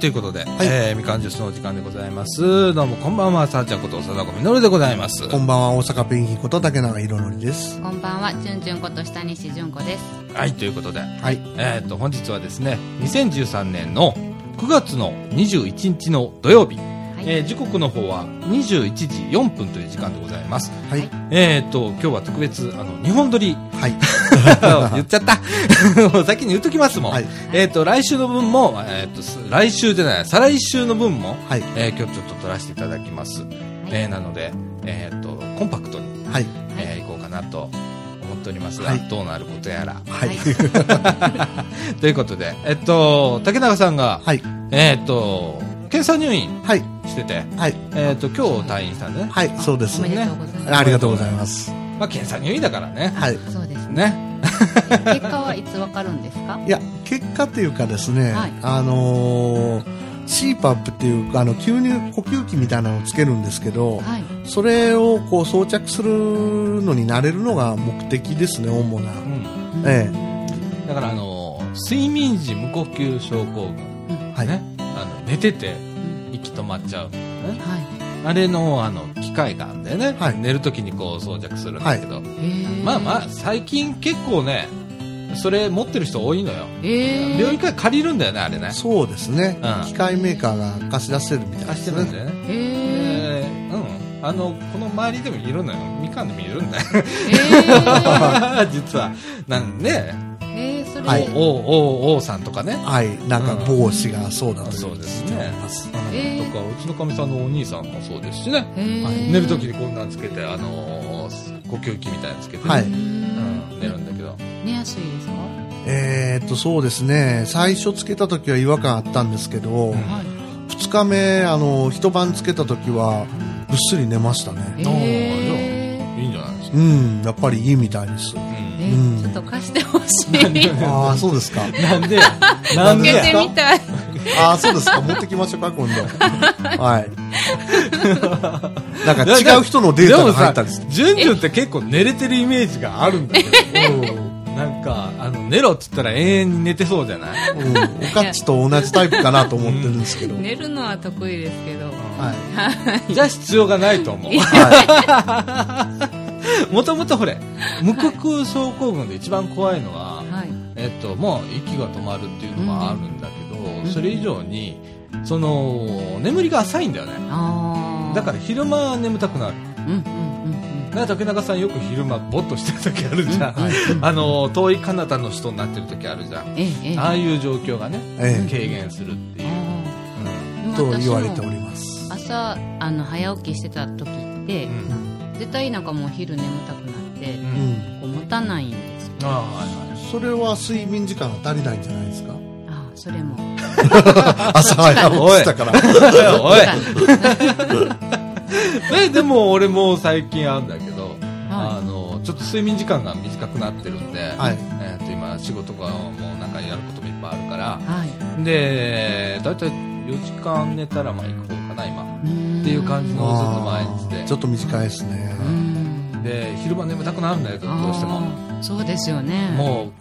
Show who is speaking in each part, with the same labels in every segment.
Speaker 1: ということで、えーみかんジュースのお時間でございます。どうもこんばんは、さあちゃんこと、貞子みのるでございます。
Speaker 2: こんばんは、大阪ペンギンこと竹永宏典です。
Speaker 3: こんばんは、じゅんじゅんこと下西じゅんこです。
Speaker 1: はい、ということで、
Speaker 2: はい。
Speaker 1: えっ、と、本日はですね、2013年の9月の21日の土曜日、
Speaker 3: はい。
Speaker 1: えー時刻の方は21時4分という時間でございます。
Speaker 2: はい。
Speaker 1: えっ、と、今日は特別、あの、日本撮り、
Speaker 2: はい。
Speaker 1: 言っちゃった。先に言っときますもん。
Speaker 2: はい
Speaker 1: えっ、と、来週の分も、えっ、と、す来週じゃない、再来週の分も、
Speaker 2: はい。
Speaker 1: えー今日ちょっと撮らせていただきます。えーなので、えっ、と、コンパクトに、
Speaker 2: はい。
Speaker 1: えー行こうかなと思っておりますが、
Speaker 2: はい
Speaker 1: どうなることやら。
Speaker 2: はい。
Speaker 1: ということで、えっと、竹中さんが、
Speaker 2: はい。
Speaker 1: えっと、検査入院
Speaker 2: はい。
Speaker 1: してて、
Speaker 2: はい。
Speaker 1: えっと、今日退院したんでね。
Speaker 2: はい。そうです
Speaker 3: お。めでとうございます。
Speaker 2: ありがとうございます。
Speaker 1: まあ、検査入院だからね。
Speaker 2: はい。
Speaker 3: そうですね。
Speaker 1: ね。
Speaker 3: 結果はいつわかるんですか？
Speaker 2: いや、結果っていうかですね、
Speaker 3: はい
Speaker 2: あのー、CPAP っていう、あの、吸入呼吸器みたいなのをつけるんですけど、
Speaker 3: はい。
Speaker 2: それをこう装着するのになれるのが目的ですね、主な。
Speaker 1: うん。
Speaker 2: え
Speaker 1: だから、あの、睡眠時無呼吸症候群。
Speaker 2: え。はい。
Speaker 1: ね。あの、寝てて息止まっちゃう。ね。
Speaker 3: はい。
Speaker 1: あれの、あの、機械があるんだよね。
Speaker 2: はい
Speaker 1: 寝るときにこう装着するんだけど。
Speaker 3: へー
Speaker 1: まあまあ、最近結構ね、それ持ってる人多いのよ。
Speaker 3: えー、
Speaker 1: 病院から借りるんだよね、あれね。
Speaker 2: そうですね、
Speaker 1: うん
Speaker 2: 機械メーカーが貸し出してるみたいで
Speaker 1: 貸し。てるんだよね。
Speaker 3: へ
Speaker 1: えーうん。あの、この周りでもいるのよ。みかんでもいるんだよ。
Speaker 3: ー、え
Speaker 1: 実は。なんで、
Speaker 3: ー、えー、それ、
Speaker 2: はい
Speaker 1: お、お、お、おさんとかね。
Speaker 2: はい。なんか帽子がそうだという
Speaker 1: そうですね。
Speaker 3: えー
Speaker 1: とか、うちのかみさんのお兄さんもそうですしね。
Speaker 3: へー、
Speaker 1: 寝るときにこんなんつけて、あのー呼吸器みたいなのつけてね、
Speaker 2: はい
Speaker 3: うん
Speaker 1: うん、寝るんだけど。
Speaker 3: 寝やすいですか？
Speaker 2: えーっと、そうですね。最初つけた時は違和感あったんですけど、
Speaker 1: ん
Speaker 3: はい。
Speaker 2: 二日目、あの、一晩つけた時は、ぐっすり寝ましたね。
Speaker 3: えー、
Speaker 1: いいんじゃないですか。
Speaker 2: うん、やっぱりいいみたいです。
Speaker 1: うん
Speaker 3: ちょっと貸してほしい。
Speaker 2: ああ、そうですか。
Speaker 1: なんで？なんで
Speaker 3: てみたい。
Speaker 2: ああ、そうですか。持ってきましょうか、今度。はい。なんか違う人のデータが入ったりする。
Speaker 1: ジュンジュンって結構寝れてるイメージがあるんだけど。なんか、あの、寝ろって言ったら永遠に寝てそうじゃない？
Speaker 2: うん、おかっちと同じタイプかなと思ってるんですけど。
Speaker 3: 寝るのは得意ですけど。
Speaker 2: はい。
Speaker 1: じゃあ必要がないと思う。
Speaker 2: は
Speaker 1: もともとほれ、無呼吸症候群で一番怖いのは、
Speaker 3: はい。
Speaker 1: えっと、もう息が止まるっていうのもあるんだけど、
Speaker 3: うん
Speaker 1: それ以上に、その、眠りが浅いんだよね。だから昼間は眠たくなる。
Speaker 3: うんうんうんうん。
Speaker 1: だから竹中さんよく昼間ぼっとしてる時あるじゃん。
Speaker 2: はい
Speaker 1: あの、遠い彼方の人になってる時あるじゃん。
Speaker 3: ええええ。
Speaker 1: ああいう状況がね、
Speaker 2: え
Speaker 1: 軽減するっていう。
Speaker 2: い。と言われております。
Speaker 3: 朝あの早起きしてた時って、
Speaker 1: うん。うん
Speaker 3: 絶対なんかもう昼眠たくなって。こう持たないんですよ
Speaker 1: ああ、はいはい。
Speaker 2: それは睡眠時間が足りないんじゃないですか？
Speaker 3: ああそれも
Speaker 2: 朝早起きしたから。
Speaker 1: おいえ、でも俺も最近あるんだけど、あ
Speaker 3: は
Speaker 1: の、ちょっと睡眠時間が短くなってるんで、
Speaker 2: はい。
Speaker 1: えっと今仕事がもうなんかやることもいっぱいあるから、
Speaker 3: はい
Speaker 1: で、だいたい4時間寝たらまあ行く方かな、今。っていう感じのずっと毎日で
Speaker 2: ちょっと短いですね。
Speaker 3: うん
Speaker 1: で、昼間眠たくなるんだよ、どうしても。
Speaker 3: そうですよね
Speaker 1: もう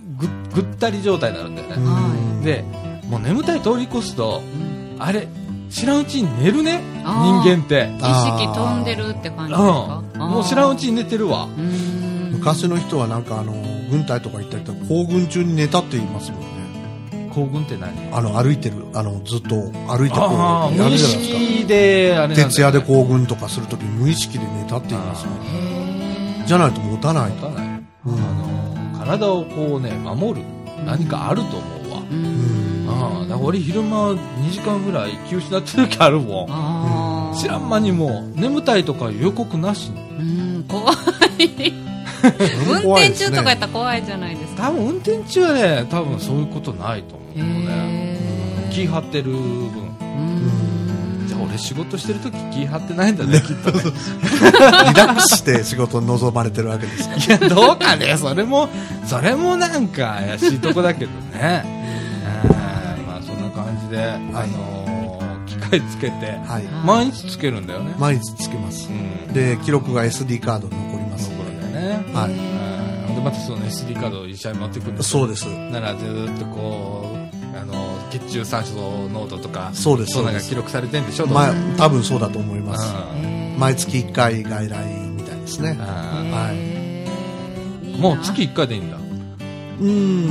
Speaker 1: ぐ、ぐったり状態になるんだよね。
Speaker 2: うん
Speaker 1: で、もう眠たい通り越すと、
Speaker 3: うん
Speaker 1: あれ、知らんうちに寝るね、人間って。
Speaker 3: 意識飛んでるって感じですか、
Speaker 1: うん。もう知らんうち
Speaker 3: に
Speaker 1: に寝てるわ。
Speaker 2: 昔の人はなんかあの、軍隊とか行ったりとか、行軍中に寝たって言いますもんね。
Speaker 1: 行軍って何？
Speaker 2: あの、歩いてる、あの、ずっと歩いてこう、や
Speaker 1: 無意
Speaker 2: るじゃないですか。
Speaker 1: 識で、ね
Speaker 2: 徹夜で行軍とかするときに無意識で寝たって言いますもんね。
Speaker 3: へー
Speaker 2: じゃないと持たない。
Speaker 1: 持たない。
Speaker 2: うん
Speaker 1: あの、体をこうね、守る何かあると思うわ。
Speaker 3: うーん
Speaker 1: ああ、だから俺昼間2時間ぐらい気失ってる時あるもん。知らん間にもう眠たいとか予告なしに。
Speaker 3: うん怖い運転中とかやったら怖いじゃないですか
Speaker 1: 多分運転中はね、多分そういうことないと思う
Speaker 3: へ
Speaker 1: ね。
Speaker 3: え
Speaker 1: 気張ってる分。
Speaker 3: うん
Speaker 1: じゃあ俺仕事してる時気張ってないんだね、きっとね。
Speaker 2: リラックスして仕事に臨まれてるわけですから。
Speaker 1: いや、どうかね、それも、それもなんか怪しいとこだけどね。まあそんな感じで、あのー機械つけて、
Speaker 2: はい。
Speaker 1: 毎日つけるんだよね。
Speaker 2: 毎日つけます
Speaker 1: う。ん。
Speaker 2: で、記録が SD カードに残ります。
Speaker 1: 残るんだよね。
Speaker 2: はい。
Speaker 1: うんで、またその SD カードを医者に持ってくる
Speaker 2: そうです。
Speaker 1: ならずーっとこう、あの血中酸素濃度とか
Speaker 2: そうです
Speaker 1: そ
Speaker 2: うです
Speaker 1: 記録されてんでしょ
Speaker 2: まあ多分そうだと思います。毎月1回外来みたいですね。
Speaker 1: あ
Speaker 2: はい。
Speaker 1: もう月1回でいいんだ。
Speaker 2: う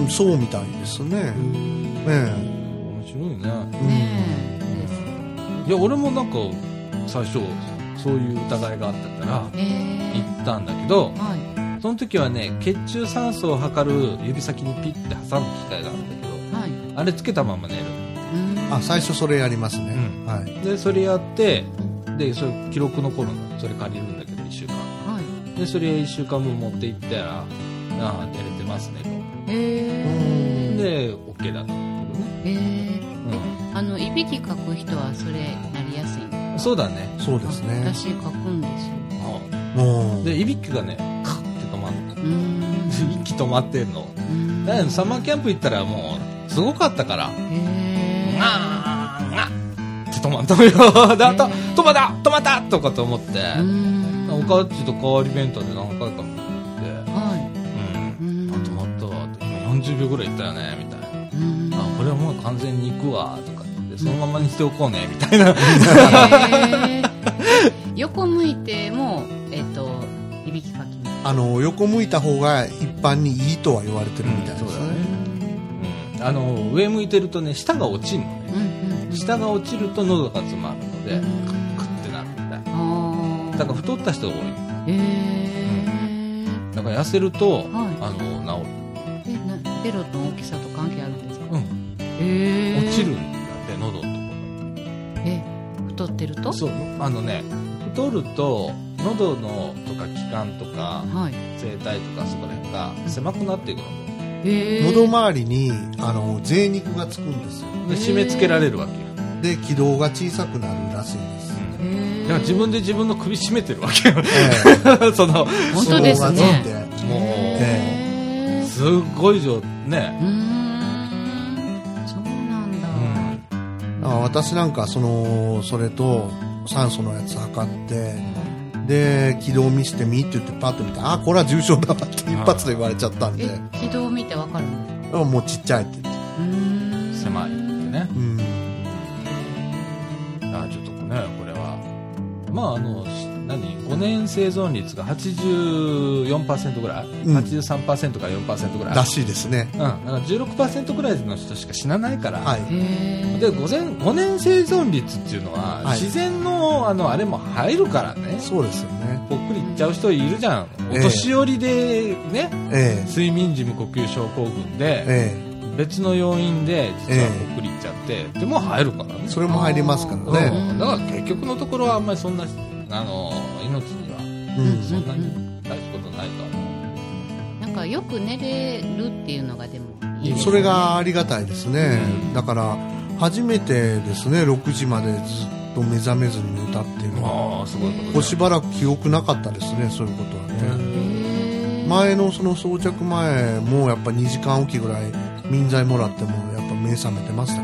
Speaker 2: ん、そうみたいですね。え
Speaker 1: 面白いね。
Speaker 2: え
Speaker 3: ね
Speaker 1: いや俺もなんか最初そういう疑いがあったから行ったんだけど
Speaker 3: ーはい。
Speaker 1: その時はね血中酸素を測る指先にピッて挟む機械があるんだけど
Speaker 3: はい
Speaker 1: あれつけたまま寝る。
Speaker 3: うん。
Speaker 2: あ、最初それやりますね。
Speaker 1: うん。
Speaker 2: はい。
Speaker 1: でそれやってでそれ記録残るのそれ借りるんだけど1週間。
Speaker 3: はい。
Speaker 1: でそれ1週間分持って行ったらああ寝れてますねと。
Speaker 3: へー。
Speaker 1: で OK だったんだけどね、
Speaker 3: へー。あのいびきかく人はそれなりやすいん
Speaker 1: うん、そうだね。
Speaker 2: そうですね。
Speaker 3: 私かくんですよ。
Speaker 2: もう、
Speaker 1: でいびきがねカッて止まるの。
Speaker 3: うーん
Speaker 1: 息止まってんの。
Speaker 3: うん。
Speaker 1: だけどサマーキャンプ行ったらもうすごかったから。
Speaker 3: へー。
Speaker 1: あーあって止まったのよであと止まった止まったとかと思って。おかっちと代わり弁当で何回か見て。
Speaker 3: は
Speaker 1: うん。
Speaker 3: いうん。
Speaker 1: あ止まったわって。今40秒ぐらいいったよねみたいな。
Speaker 3: うん。
Speaker 1: あこれはもう完全に行くわとか言って。そのままにしておこうねみたいな。
Speaker 3: 横向いてもえっといびきかき
Speaker 2: あの、横向いた方が一般にいいとは言われてるみたいですね。
Speaker 1: うんあの上向いてるとね舌が落ちるのね。
Speaker 3: うんうん
Speaker 1: 舌が落ちると喉が詰まるので
Speaker 3: うん
Speaker 1: クッてなるみたいだから太った人が多い
Speaker 3: へー。
Speaker 1: だから痩せると、
Speaker 3: はい。
Speaker 1: あの治る。
Speaker 3: えなベロの大きさと関係あるんですか？
Speaker 1: うん。
Speaker 3: へー。
Speaker 1: 落ちるんだって喉のとこ
Speaker 3: え太ってると？
Speaker 1: ろそう。あのね太ると喉のとか気管とか
Speaker 3: はい。
Speaker 1: 声帯とかそこら辺が狭くなっていくの
Speaker 2: 喉周りに、あの、贅肉がつくんですよ。
Speaker 1: で締め付けられるわけよ。
Speaker 2: で、気道が小さくなるらしいんです。
Speaker 1: だから自分で自分の首絞めてるわけよ。
Speaker 2: え
Speaker 1: その
Speaker 3: 本当です
Speaker 2: 気道がつい
Speaker 3: ね
Speaker 2: て
Speaker 1: も
Speaker 3: へー
Speaker 1: うすっごい状ね。
Speaker 3: そうなんだ、
Speaker 1: うん。
Speaker 2: だから私なんかそのそれと酸素のやつ測ってで気道見してみって言ってパッと見てあこれは重症だわって一発で言われちゃったんで。
Speaker 3: え軌道を見てわかる
Speaker 2: もうちっちゃいって。
Speaker 1: 狭いってね。
Speaker 2: うん。
Speaker 1: あちょっとねこれは。まああのし何？5年生存率が84%ぐらい、
Speaker 2: うん。
Speaker 1: 83%から4%ぐらい？
Speaker 2: らしいですね。
Speaker 1: うん、だから16%ぐらいの人しか死なないから、
Speaker 2: はい。
Speaker 1: で 5, 年5年生存率っていうのは、
Speaker 2: はい。
Speaker 1: 自然のあのあれも入るからね。
Speaker 2: そうですよね。
Speaker 1: ぽっくりいっちゃう人いるじゃん。お
Speaker 2: え。え
Speaker 1: 年寄りでね、
Speaker 2: え
Speaker 1: 睡眠時無呼吸症候群で、
Speaker 2: ええ。
Speaker 1: 別の要因で実は
Speaker 2: ええ。
Speaker 1: ぽっくりいっちゃって、でも入るからね。
Speaker 2: えそれも入りますから
Speaker 1: う
Speaker 2: ね
Speaker 1: ん。だから結局のところはあんまりそんなあの命には。
Speaker 2: うん。
Speaker 1: そんなに大したことないとは思う。
Speaker 3: なんかよく寝れるっていうのがでもいいですね。
Speaker 2: それがありがたいですね。
Speaker 1: うん。
Speaker 2: だから初めてですね6時までずっと目覚めずに寝たっていうのは。
Speaker 1: ああすごいこと
Speaker 2: しばらく記憶なかったですねそういうことはね。前のその装着前もやっぱ2時間おきぐらい民剤もらってもやっぱ目覚めてました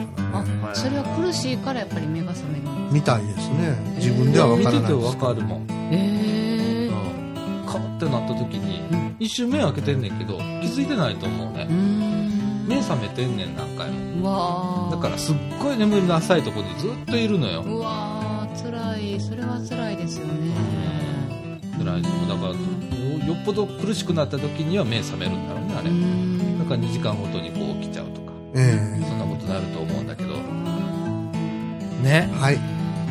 Speaker 3: それは苦しいからやっぱり目が覚める
Speaker 2: みたいですね。自分では分
Speaker 1: 見てて
Speaker 2: からないです
Speaker 1: わかるもん、
Speaker 3: へえ
Speaker 1: うん、カッてなった時に
Speaker 3: うん
Speaker 1: 一瞬目開けてんねんけど気づいてないと思うね。目覚めてんねん何回も。
Speaker 3: うわー。
Speaker 1: だからすっごい眠りの浅いところにずっといるのよ。
Speaker 3: うわー辛い。それは辛いですよね。
Speaker 1: 辛いでもだからよっぽど苦しくなった時には目覚めるんだろうねあ
Speaker 3: う
Speaker 1: れ
Speaker 3: ん。
Speaker 1: だから2時間ごとにこう起きちゃうとか。
Speaker 2: え。
Speaker 1: そんなことになると思うんだけどね。
Speaker 2: えはい。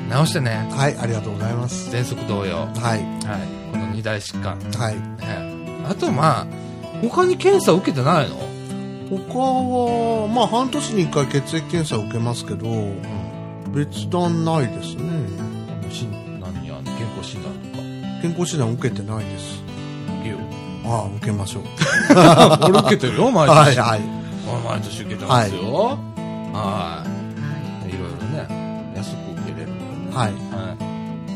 Speaker 1: 直してね。
Speaker 2: はいありがとうございます。
Speaker 1: 喘息同様、は
Speaker 2: はい。
Speaker 1: い、この二大疾患、
Speaker 2: はい。
Speaker 1: ね、あとまあ他に検査受けてないの？
Speaker 2: 他はまあ半年に1回血液検査を受けますけど別段ないですね。
Speaker 1: し何や健康診断とか。
Speaker 2: 健康診断受けてないです。
Speaker 1: 受けよう。
Speaker 2: ああ受けましょう。
Speaker 1: 俺受けてるよ毎年、
Speaker 2: はいはい。
Speaker 1: 俺毎年受けてますよ。はい。
Speaker 3: はい
Speaker 2: はい。
Speaker 1: はい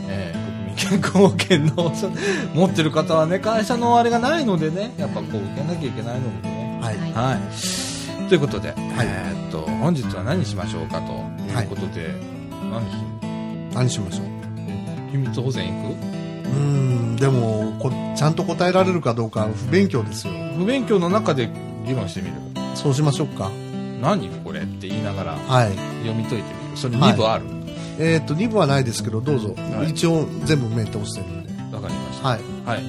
Speaker 1: えー国民健康保険のそ持ってる方はね会社のあれがないのでねやっぱこう受けなきゃいけないのでね。
Speaker 2: はい。
Speaker 3: はい。
Speaker 1: はいということで、えーっと本日は何しましょうかということで、何し
Speaker 2: 何しましょう？
Speaker 1: 秘密保全行く？
Speaker 2: うーんでもこちゃんと答えられるかどうか不勉強ですよ。
Speaker 1: 不勉強の中で議論してみる。
Speaker 2: そうしましょうか。
Speaker 1: 何これって言いながら
Speaker 2: はい。
Speaker 1: 読み解いてみる。それ
Speaker 2: はい。
Speaker 1: 2部ある？
Speaker 2: えっ、と、2部はないですけど、どうぞ。
Speaker 1: はい
Speaker 2: 一応、全部目通してるんで。
Speaker 1: わかりました。
Speaker 2: はい。
Speaker 1: はい。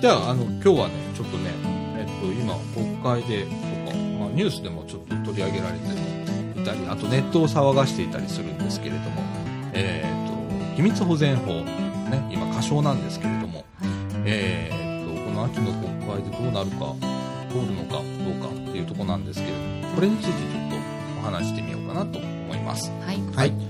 Speaker 1: じゃあ、あの、今日はね、ちょっとね、えっと、今、国会で、とか、まあ、ニュースでもちょっと取り上げられていたり、あとネットを騒がしていたりするんですけれども、えっと、秘密保全法、ね、今、過小なんですけれども、えっと、この秋の国会でどうなるか、通るのかどうかっていうところなんですけれども、これについてちょっとお話してみようかなと思います。
Speaker 3: はい。
Speaker 2: はい。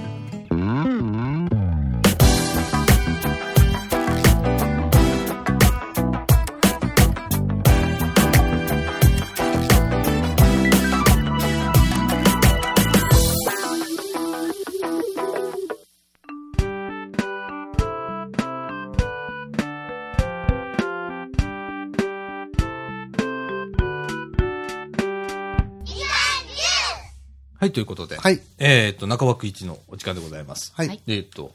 Speaker 1: はい、ということで、
Speaker 2: はい。
Speaker 1: えーっと、中枠一のお時間でございます。
Speaker 2: はい。
Speaker 3: はい
Speaker 1: えーっと、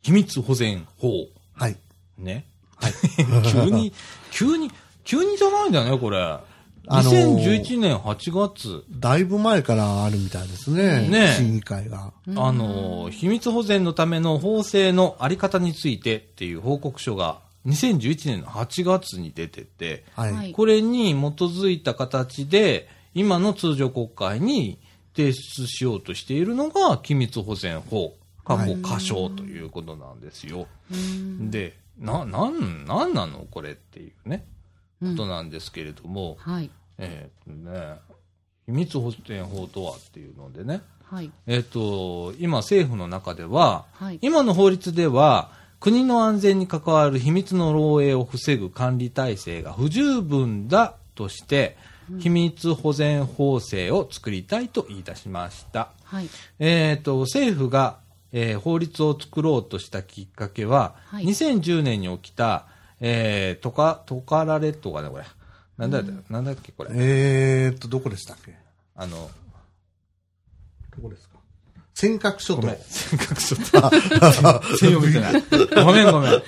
Speaker 1: 秘密保全法。
Speaker 2: はい。
Speaker 1: ね。急に、急に、急にじゃないんだよね、これ。
Speaker 2: あのー
Speaker 1: 2011年8月、
Speaker 2: だいぶ前からあるみたいですね。
Speaker 1: ね
Speaker 2: 審議会が。
Speaker 1: あのー、秘密保全のための法制のあり方についてっていう報告書が2011年の8月に出てて、
Speaker 2: はい。
Speaker 3: はい
Speaker 1: これに基づいた形で、今の通常国会に提出しようとしているのが、機密保全法、過去過小ということなんですよ。
Speaker 3: うん
Speaker 1: で、な、なん、なんなのこれっていうね、
Speaker 3: うん
Speaker 1: ことなんですけれども、
Speaker 3: はい。
Speaker 1: えーっとね、秘密保全法とはっていうのでね、
Speaker 3: はい。
Speaker 1: えーっと、今政府の中では、
Speaker 3: はい。
Speaker 1: 今の法律では、国の安全に関わる秘密の漏洩を防ぐ管理体制が不十分だとして、秘密保全法制を作りたいと言い出しました。
Speaker 3: はい。
Speaker 1: えっ、と、政府が、えー法律を作ろうとしたきっかけは、
Speaker 3: はい
Speaker 1: 2010年に起きた、えー、トカ、トカラ列島がね、これ。なんだ、なんだっけ、これ。
Speaker 2: えーっと、どこでしたっけ？
Speaker 1: あの、
Speaker 2: どこですか？尖閣諸島
Speaker 1: ごめん。。尖閣諸島。全読めてない。ごめんごめん。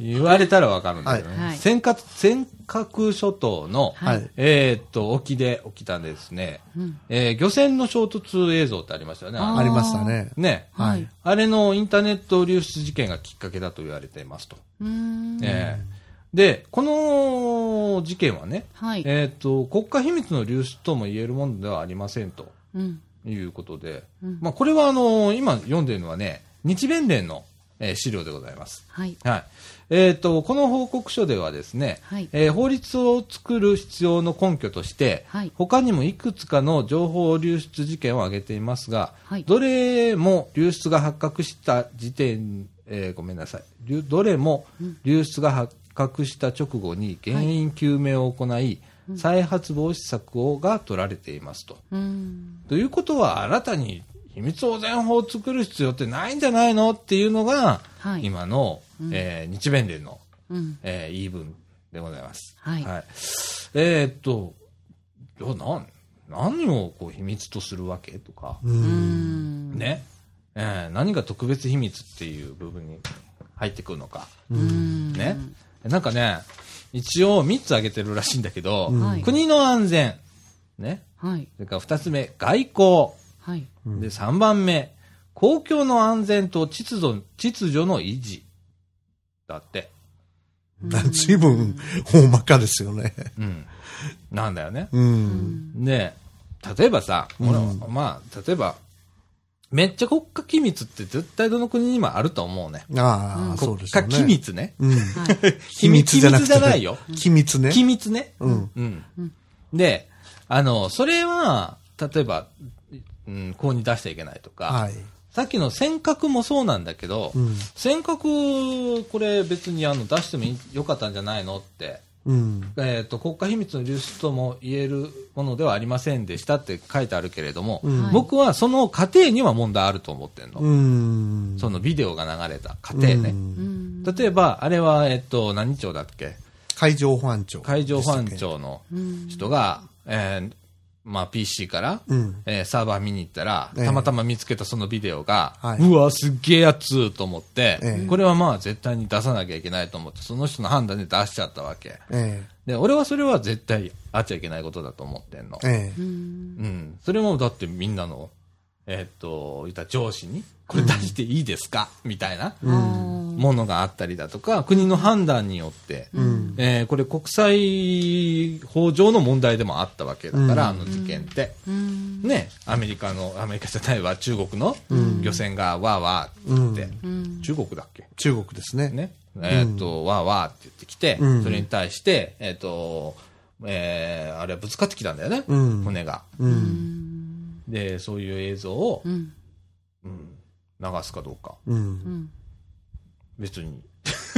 Speaker 1: 言われたらわかるんだけどね。
Speaker 3: はい
Speaker 1: 尖閣、尖閣諸島の、
Speaker 2: はい。
Speaker 1: えーっと、沖で起きたんですね。
Speaker 3: うん。
Speaker 1: えー漁船の衝突映像ってありましたよね。
Speaker 3: あー
Speaker 2: ありましたね。
Speaker 1: ね。
Speaker 2: は
Speaker 3: はいい。
Speaker 1: あれのインターネット流出事件がきっかけだと言われていますと。
Speaker 3: うーん。
Speaker 1: ええで、この事件はね、
Speaker 3: はい。
Speaker 1: えーっと、国家秘密の流出とも言えるものではありませんと
Speaker 3: うん。
Speaker 1: いうことで、
Speaker 3: うん
Speaker 1: まあ、これはあの、今読んでるのはね、日弁連の、えー資料でございます。
Speaker 3: はい。
Speaker 1: はい。えーっと、この報告書ではですね、
Speaker 3: はい。
Speaker 1: えー法律を作る必要の根拠として、
Speaker 3: はい。
Speaker 1: 他にもいくつかの情報流出事件を挙げていますが、
Speaker 3: はい。
Speaker 1: どれも流出が発覚した時点、えーごめんなさい。流どれも流出が発覚した直後に原因究明を行い、再発防止策をが取られていますと。
Speaker 3: うーん。
Speaker 1: ということは、新たに秘密保全法を作る必要ってないんじゃないのっていうのが、
Speaker 3: はい。
Speaker 1: 今の、
Speaker 3: うん
Speaker 1: えー日弁連の、
Speaker 3: うん。
Speaker 1: えー言い分でございます。
Speaker 3: はい。
Speaker 1: えーっと、いやなん何をこう秘密とするわけとか。ね、えー何が特別秘密っていう部分に入ってくるのか。ねなんかね、一応3つ挙げてるらしいんだけど、
Speaker 2: うん
Speaker 3: はい。
Speaker 1: 国の安全、ね、
Speaker 3: はい。
Speaker 1: それから2つ目、外交、
Speaker 3: はい。
Speaker 2: うん
Speaker 1: で3番目、公共の安全と秩序秩序の維持。だって。
Speaker 2: 随分大まかですよね。
Speaker 1: うん。なんだよね。
Speaker 2: う。
Speaker 3: うんん。
Speaker 1: で、例えばさ、
Speaker 2: うん
Speaker 1: 俺まあ、例えば、めっちゃ国家機密って絶対どの国にもあると思うね。
Speaker 2: ああ、そう
Speaker 1: 国
Speaker 2: ですよね。
Speaker 1: 家機密ね。
Speaker 2: うん。
Speaker 3: はい。
Speaker 2: 秘密じゃなくて。
Speaker 1: 機密じゃないよ。
Speaker 2: 機密ね。
Speaker 1: 機密ね。
Speaker 2: うん。
Speaker 1: うん
Speaker 3: うん。
Speaker 1: で、あの、それは、例えば、うん、こうに出しちゃいけないとか、
Speaker 2: はい。
Speaker 1: さっきの尖閣もそうなんだけど、
Speaker 2: うん。
Speaker 1: 尖閣、これ別にあの出してもよかったんじゃないのって、
Speaker 2: うん。
Speaker 1: えっ、と、国家秘密の流出とも言えるものではありませんでしたって書いてあるけれども、
Speaker 2: うん
Speaker 3: はい
Speaker 1: 僕はその過程には問題あると思ってんの。
Speaker 2: うん。
Speaker 1: そのビデオが流れた過程ね。例えば、あれは、えっと、何庁だっけ？
Speaker 2: 海上保安庁。
Speaker 1: 海上保安庁の
Speaker 3: うん。
Speaker 1: 人が、えーまあ PC から、
Speaker 2: うん。
Speaker 1: えーサーバー見に行ったら、
Speaker 2: ええ
Speaker 1: たまたま見つけたそのビデオが、
Speaker 2: はいう
Speaker 1: わ、すっげえやつと思って、
Speaker 2: ええ
Speaker 1: これはまあ絶対に出さなきゃいけないと思って、その人の判断で出しちゃったわけ。
Speaker 2: え
Speaker 1: で、俺はそれは絶対あっちゃいけないことだと思ってんの。
Speaker 2: え。え
Speaker 3: う
Speaker 2: え。
Speaker 3: ん
Speaker 1: うん。それもだってみんなの、えーっと、言ったら上司に、これ出していいですか、みたいな
Speaker 3: あー
Speaker 1: ものがあったりだとか、国の判断によって、
Speaker 2: うん。
Speaker 1: えーこれ国際法上の問題でもあったわけだから、
Speaker 2: うん
Speaker 1: あの事件って。
Speaker 3: うん
Speaker 1: ね、アメリカの、アメリカじゃないわ、中国の漁船がわーわーって言って、
Speaker 3: うん
Speaker 1: 中国だっけ？
Speaker 2: 中国ですね。
Speaker 1: ね。えーっと、わーわーって言ってきて、
Speaker 2: うん
Speaker 1: それに対して、えーっと、えーあれぶつかってきたんだよね、
Speaker 2: うん
Speaker 1: 船が。で、そういう映像を、
Speaker 3: うん
Speaker 1: うん流すかどうか。
Speaker 2: う。
Speaker 3: うんん
Speaker 1: 別に。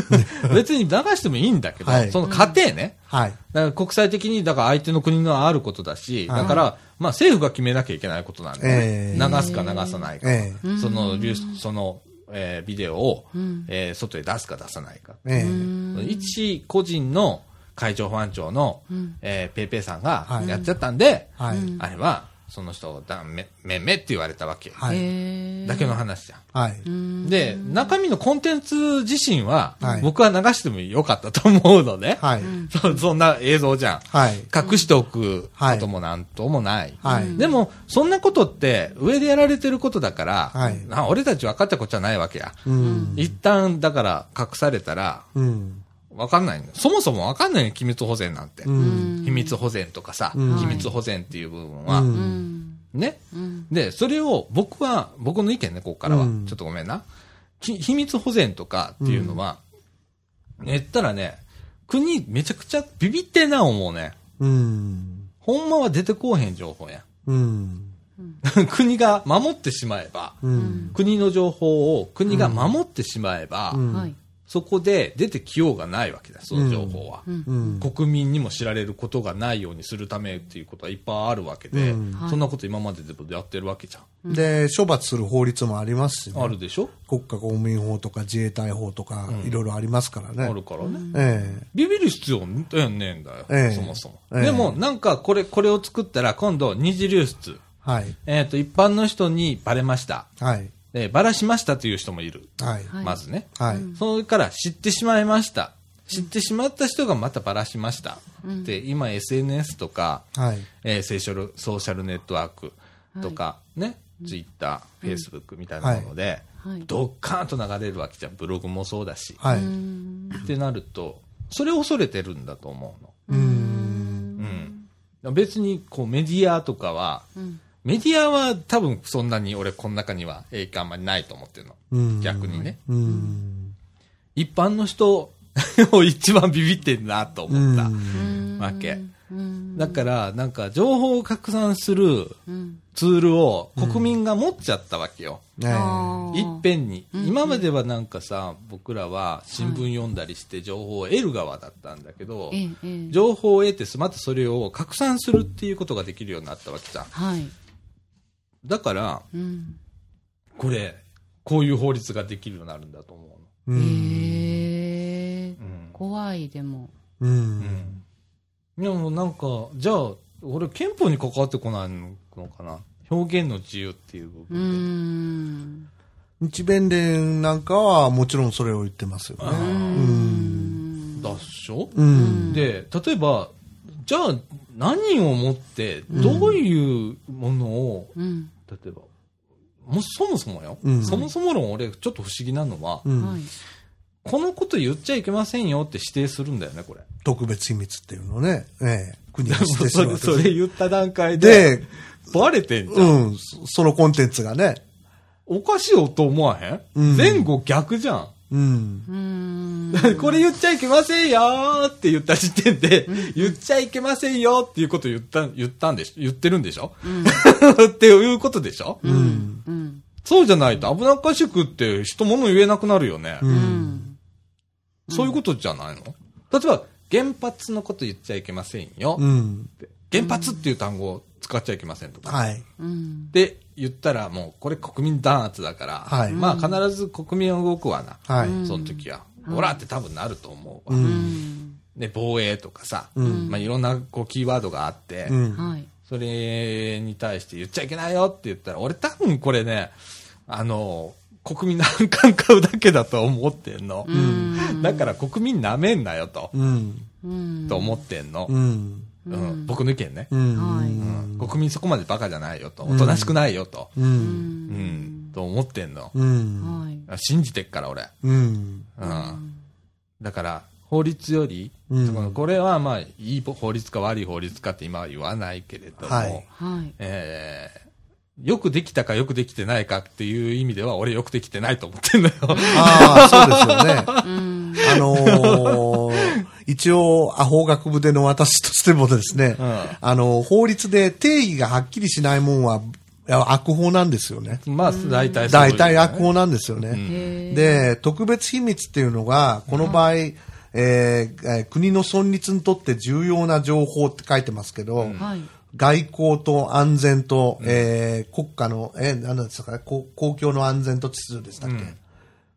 Speaker 1: 別に流してもいいんだけど、
Speaker 2: はい
Speaker 1: その過程ね。
Speaker 2: はい。
Speaker 1: だから国際的に、だから相手の国のあることだし、
Speaker 2: はい
Speaker 1: だから、まあ政府が決めなきゃいけないことなんで、
Speaker 2: ええ
Speaker 1: 流すか流さないか。
Speaker 2: ええ。
Speaker 1: そのその、えービデオを、
Speaker 3: うん
Speaker 1: えー外へ出すか出さないか。
Speaker 2: ええ。
Speaker 3: うん
Speaker 1: 一個人の海上保安庁の、
Speaker 3: うん
Speaker 1: えーペイペイさんが
Speaker 2: はい
Speaker 1: やっちゃったんで、
Speaker 2: はい。
Speaker 3: うん
Speaker 1: あれは、その人をだめ、めめって言われたわけ。
Speaker 2: はい。
Speaker 1: だけの話じゃん。
Speaker 2: はい。
Speaker 3: うん
Speaker 1: で、中身のコンテンツ自身は、
Speaker 2: はい
Speaker 1: 僕は流してもよかったと思うのね。
Speaker 2: はい。
Speaker 1: そそんな映像じゃん。
Speaker 2: はい。
Speaker 1: 隠しておくこともなんともない。
Speaker 2: はい。
Speaker 1: でも、そんなことって上でやられてることだから、
Speaker 2: はい
Speaker 1: な俺たち分かったことじゃないわけや。
Speaker 2: うん。
Speaker 1: 一旦、だから隠されたら、
Speaker 2: うん。
Speaker 1: 分かんないの。そもそも分かんないよ、機密保全なんて。
Speaker 2: うん。
Speaker 1: 秘密保全とかさ、
Speaker 2: うん
Speaker 1: 機密保全っていう部分は、ね？
Speaker 3: うん
Speaker 1: で、それを僕は、僕の意見ね、ここからは、
Speaker 2: うん
Speaker 1: ちょっとごめんな。き秘密保全とかっていうのは、言ったらね、国めちゃくちゃビビってんな思うね。
Speaker 2: うん。
Speaker 1: ほんまは出てこうへん情報や。
Speaker 2: うん。
Speaker 1: 国が守ってしまえば、
Speaker 2: うん。
Speaker 1: 国の情報を国が守ってしまえば、そこで出てきようがないわけだ、その情報は。
Speaker 3: うん
Speaker 2: うん。
Speaker 1: 国民にも知られることがないようにするためっていうことはいっぱいあるわけで、
Speaker 2: うん
Speaker 1: そんなこと今まででもやってるわけじゃん。
Speaker 2: で、処罰する法律もありますしね。
Speaker 1: あるでしょ、
Speaker 2: 国家公務員法とか自衛隊法とか
Speaker 1: うん
Speaker 2: いろいろありますからね。
Speaker 1: あるからね。
Speaker 2: え
Speaker 1: ビビる必要ねえんだよ、
Speaker 2: ええ
Speaker 1: そもそも。
Speaker 2: ええ
Speaker 1: でも、なんかこれ、これを作ったら今度二次流出。
Speaker 2: えはい。
Speaker 1: えっ、と、一般の人にバレました。
Speaker 2: はい。
Speaker 1: で、バラしましたという人もいる。
Speaker 2: はい。
Speaker 3: はい
Speaker 1: まずね。
Speaker 2: はい。
Speaker 1: それから知ってしまいました。知ってしまった人がまたバラしました。で、今 SNS とか、
Speaker 2: はい。
Speaker 1: えーセーシャルソーシャルネットワークとか、ね、ツイッター、フェイスブックみたいなもので、
Speaker 3: はい
Speaker 1: ドッカーンと流れるわけじゃん。ブログもそうだし。
Speaker 2: はい。
Speaker 3: うん
Speaker 1: ってなると、それを恐れてるんだと思うの。
Speaker 2: うーん。
Speaker 1: うん。別に、こう、メディアとかは、
Speaker 3: うん
Speaker 1: メディアは多分そんなに俺この中には影響あんまりないと思ってるの。
Speaker 2: うん。
Speaker 1: 逆にね。
Speaker 2: うん。
Speaker 1: 一般の人 を一番ビビってんなと思った。
Speaker 3: うん
Speaker 1: わけ
Speaker 3: うん
Speaker 1: だから、なんか情報を拡散する
Speaker 3: うん
Speaker 1: ツールを国民が持っちゃったわけよ。いっぺんに。
Speaker 3: うん
Speaker 1: 今まではなんかさ、僕らは新聞読んだりして情報を得る側だったんだけど、情報を得てまたそれを拡散するっていうことができるようになったわけじゃん。
Speaker 3: はい
Speaker 1: だから、
Speaker 3: うん
Speaker 1: これ、こういう法律ができるようになるんだと思うの。
Speaker 2: うん。
Speaker 3: へえ
Speaker 1: うん
Speaker 3: 怖いでも
Speaker 2: う。
Speaker 1: うんん。でもなんか、じゃあ、俺憲法に関わってこないのかな。表現の自由っていう部
Speaker 3: う
Speaker 1: 分で。
Speaker 3: ん
Speaker 2: 日弁連なんかはもちろんそれを言ってますよね。
Speaker 3: うん
Speaker 1: だっしょ、
Speaker 2: うん。
Speaker 1: で、例えば、じゃあ、何をもって、どういうものを、
Speaker 3: うん。
Speaker 1: 例えば、もそもそもよ、
Speaker 2: うん。
Speaker 1: そもそも論俺ちょっと不思議なのは、
Speaker 2: うん。
Speaker 3: はい。
Speaker 1: このこと言っちゃいけませんよって指定するんだよね、これ。
Speaker 2: 特別秘密っていうのをね、ええ、国が指定す
Speaker 1: それ、
Speaker 2: る
Speaker 1: それ言った段階で、
Speaker 2: で、
Speaker 1: バレてんじゃん。
Speaker 2: うん、そそのコンテンツがね、
Speaker 1: おかしいよと思わへん、
Speaker 2: うん。
Speaker 1: 前後逆じゃん。
Speaker 2: うん、
Speaker 3: うん。
Speaker 1: これ言っちゃいけませんよーって言った時点で、言っちゃいけませんよっていうこと言った、言ったんでしょ言ってるんでしょ、っていうことでしょ、
Speaker 2: うん、
Speaker 3: うん。
Speaker 1: そうじゃないと危なっかしくって人物言えなくなるよね。
Speaker 2: う、
Speaker 3: うん。ん
Speaker 1: そういうことじゃないの？例えば、原発のこと言っちゃいけませんよ。
Speaker 2: う。ん、
Speaker 1: 原発っていう単語を使っちゃいけませんとか。
Speaker 2: はい、
Speaker 3: うん
Speaker 1: って言ったらもうこれ国民弾圧だから、
Speaker 2: はい
Speaker 1: まあ必ず国民は動くわな。
Speaker 2: はい、
Speaker 3: うん
Speaker 1: その時は。ほらって多分なると思うわ。
Speaker 2: う、
Speaker 3: うんん
Speaker 1: で、防衛とかさ、
Speaker 2: うん
Speaker 1: まあいろんなこうキーワードがあって、
Speaker 2: うん、
Speaker 3: はい
Speaker 1: それに対して言っちゃいけないよって言ったら、俺多分これね、あの、国民の反感買うだけだと思ってんの。
Speaker 3: うん
Speaker 1: だから国民舐めんなよと、
Speaker 2: うん。
Speaker 3: うん
Speaker 1: と思ってんの
Speaker 2: う。ん。
Speaker 1: うん僕の意見ね。
Speaker 2: うん。
Speaker 3: はい
Speaker 1: うん国民そこまでバカじゃないよと。おとなしくないよと。
Speaker 2: う。
Speaker 3: うん
Speaker 1: うん。
Speaker 3: ん
Speaker 1: と思ってんの。
Speaker 2: うん。
Speaker 3: はい
Speaker 1: 信じてっから俺。
Speaker 2: うん。
Speaker 1: うん。だから、法律より、
Speaker 2: うん
Speaker 1: そのこれはまあ、いい法律か悪い法律かって今は言わないけれども、
Speaker 2: はい
Speaker 3: はい
Speaker 1: えーよくできたかよくできてないかっていう意味では、俺よくできてないと思ってんのよ。
Speaker 2: ああ、そうですよね。
Speaker 3: うん
Speaker 2: あのー 一応、アホ学部での私としてもですね、
Speaker 1: うん。
Speaker 2: あの、法律で定義がはっきりしないもんは、いや悪法なんですよね。
Speaker 1: まあ、大体そういう
Speaker 2: 大体悪法なんですよね。
Speaker 1: うん。
Speaker 2: で、特別秘密っていうのが、この場合、えーえー国の存立にとって重要な情報って書いてますけど、
Speaker 3: はい。
Speaker 2: 外交と安全と、えー国家の、えー、何ですかね、公公共の安全と秩序でしたっけ、
Speaker 1: うん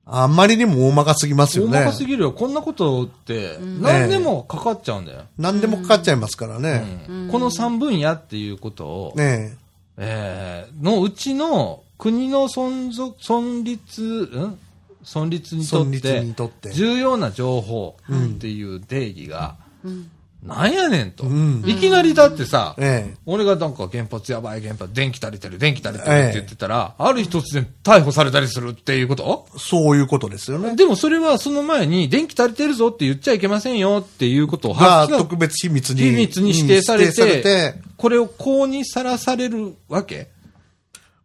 Speaker 2: あんまりにも大まかすぎますよ
Speaker 1: 大
Speaker 2: ね。
Speaker 1: まかすぎるよ。こんなことって、何でもかかっちゃうんだよ。
Speaker 2: 何でもかかっちゃいますからね。
Speaker 1: うんこの3分野っていうことを、
Speaker 2: ね
Speaker 1: えーのうちの国の存続、存立、ん？存立にとっ
Speaker 2: 存立
Speaker 1: て
Speaker 2: にとって
Speaker 1: 重要な情報っていう定義が、
Speaker 3: うん
Speaker 1: なんやねんと、
Speaker 2: ん
Speaker 1: いきなりだってさ、
Speaker 2: え。え
Speaker 1: 俺がなんか原発やばい原発、電気足りてる、電気足りてるって言ってたら、ある日突然逮捕されたりするっていうこと？
Speaker 2: え。そういうことですよね。
Speaker 1: でもそれはその前に電気足りてるぞって言っちゃいけませんよっていうことを
Speaker 2: が
Speaker 1: はっきり
Speaker 2: 特別秘密に。
Speaker 1: 秘密に指定され
Speaker 2: 指定され
Speaker 1: て
Speaker 2: て、
Speaker 1: これを公にさらされるわけ？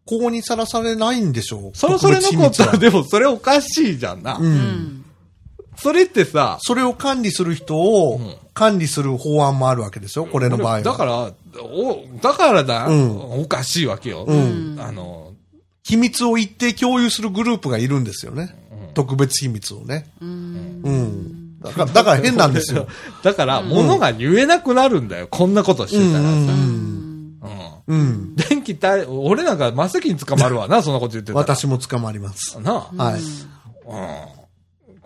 Speaker 2: 公にさらされないんでしょう。
Speaker 1: さらされなかったら、でもそれおかしいじゃんな。
Speaker 2: う。
Speaker 3: うんん
Speaker 1: それってさ、
Speaker 2: それを管理する人を
Speaker 1: ん
Speaker 2: 管理する法案もあるわけですよ、これの場合は。
Speaker 1: だから、お、だからだ、
Speaker 2: うん
Speaker 1: おかしいわけよ。
Speaker 2: ん
Speaker 1: あの、
Speaker 2: 秘密を一定共有するグループがいるんですよね。特別秘密をね。
Speaker 3: うん
Speaker 2: うん。だから、だから変なんですよ。
Speaker 1: だから、物が言えなくなるんだよ。こんなことしてたらさ。
Speaker 2: うん
Speaker 1: うん
Speaker 2: うん。
Speaker 1: 電気た俺なんか真っ先に捕まるわな、そんなこと言ってたら。
Speaker 2: 私も捕まります。
Speaker 1: なあ、
Speaker 2: はい。
Speaker 1: うんこ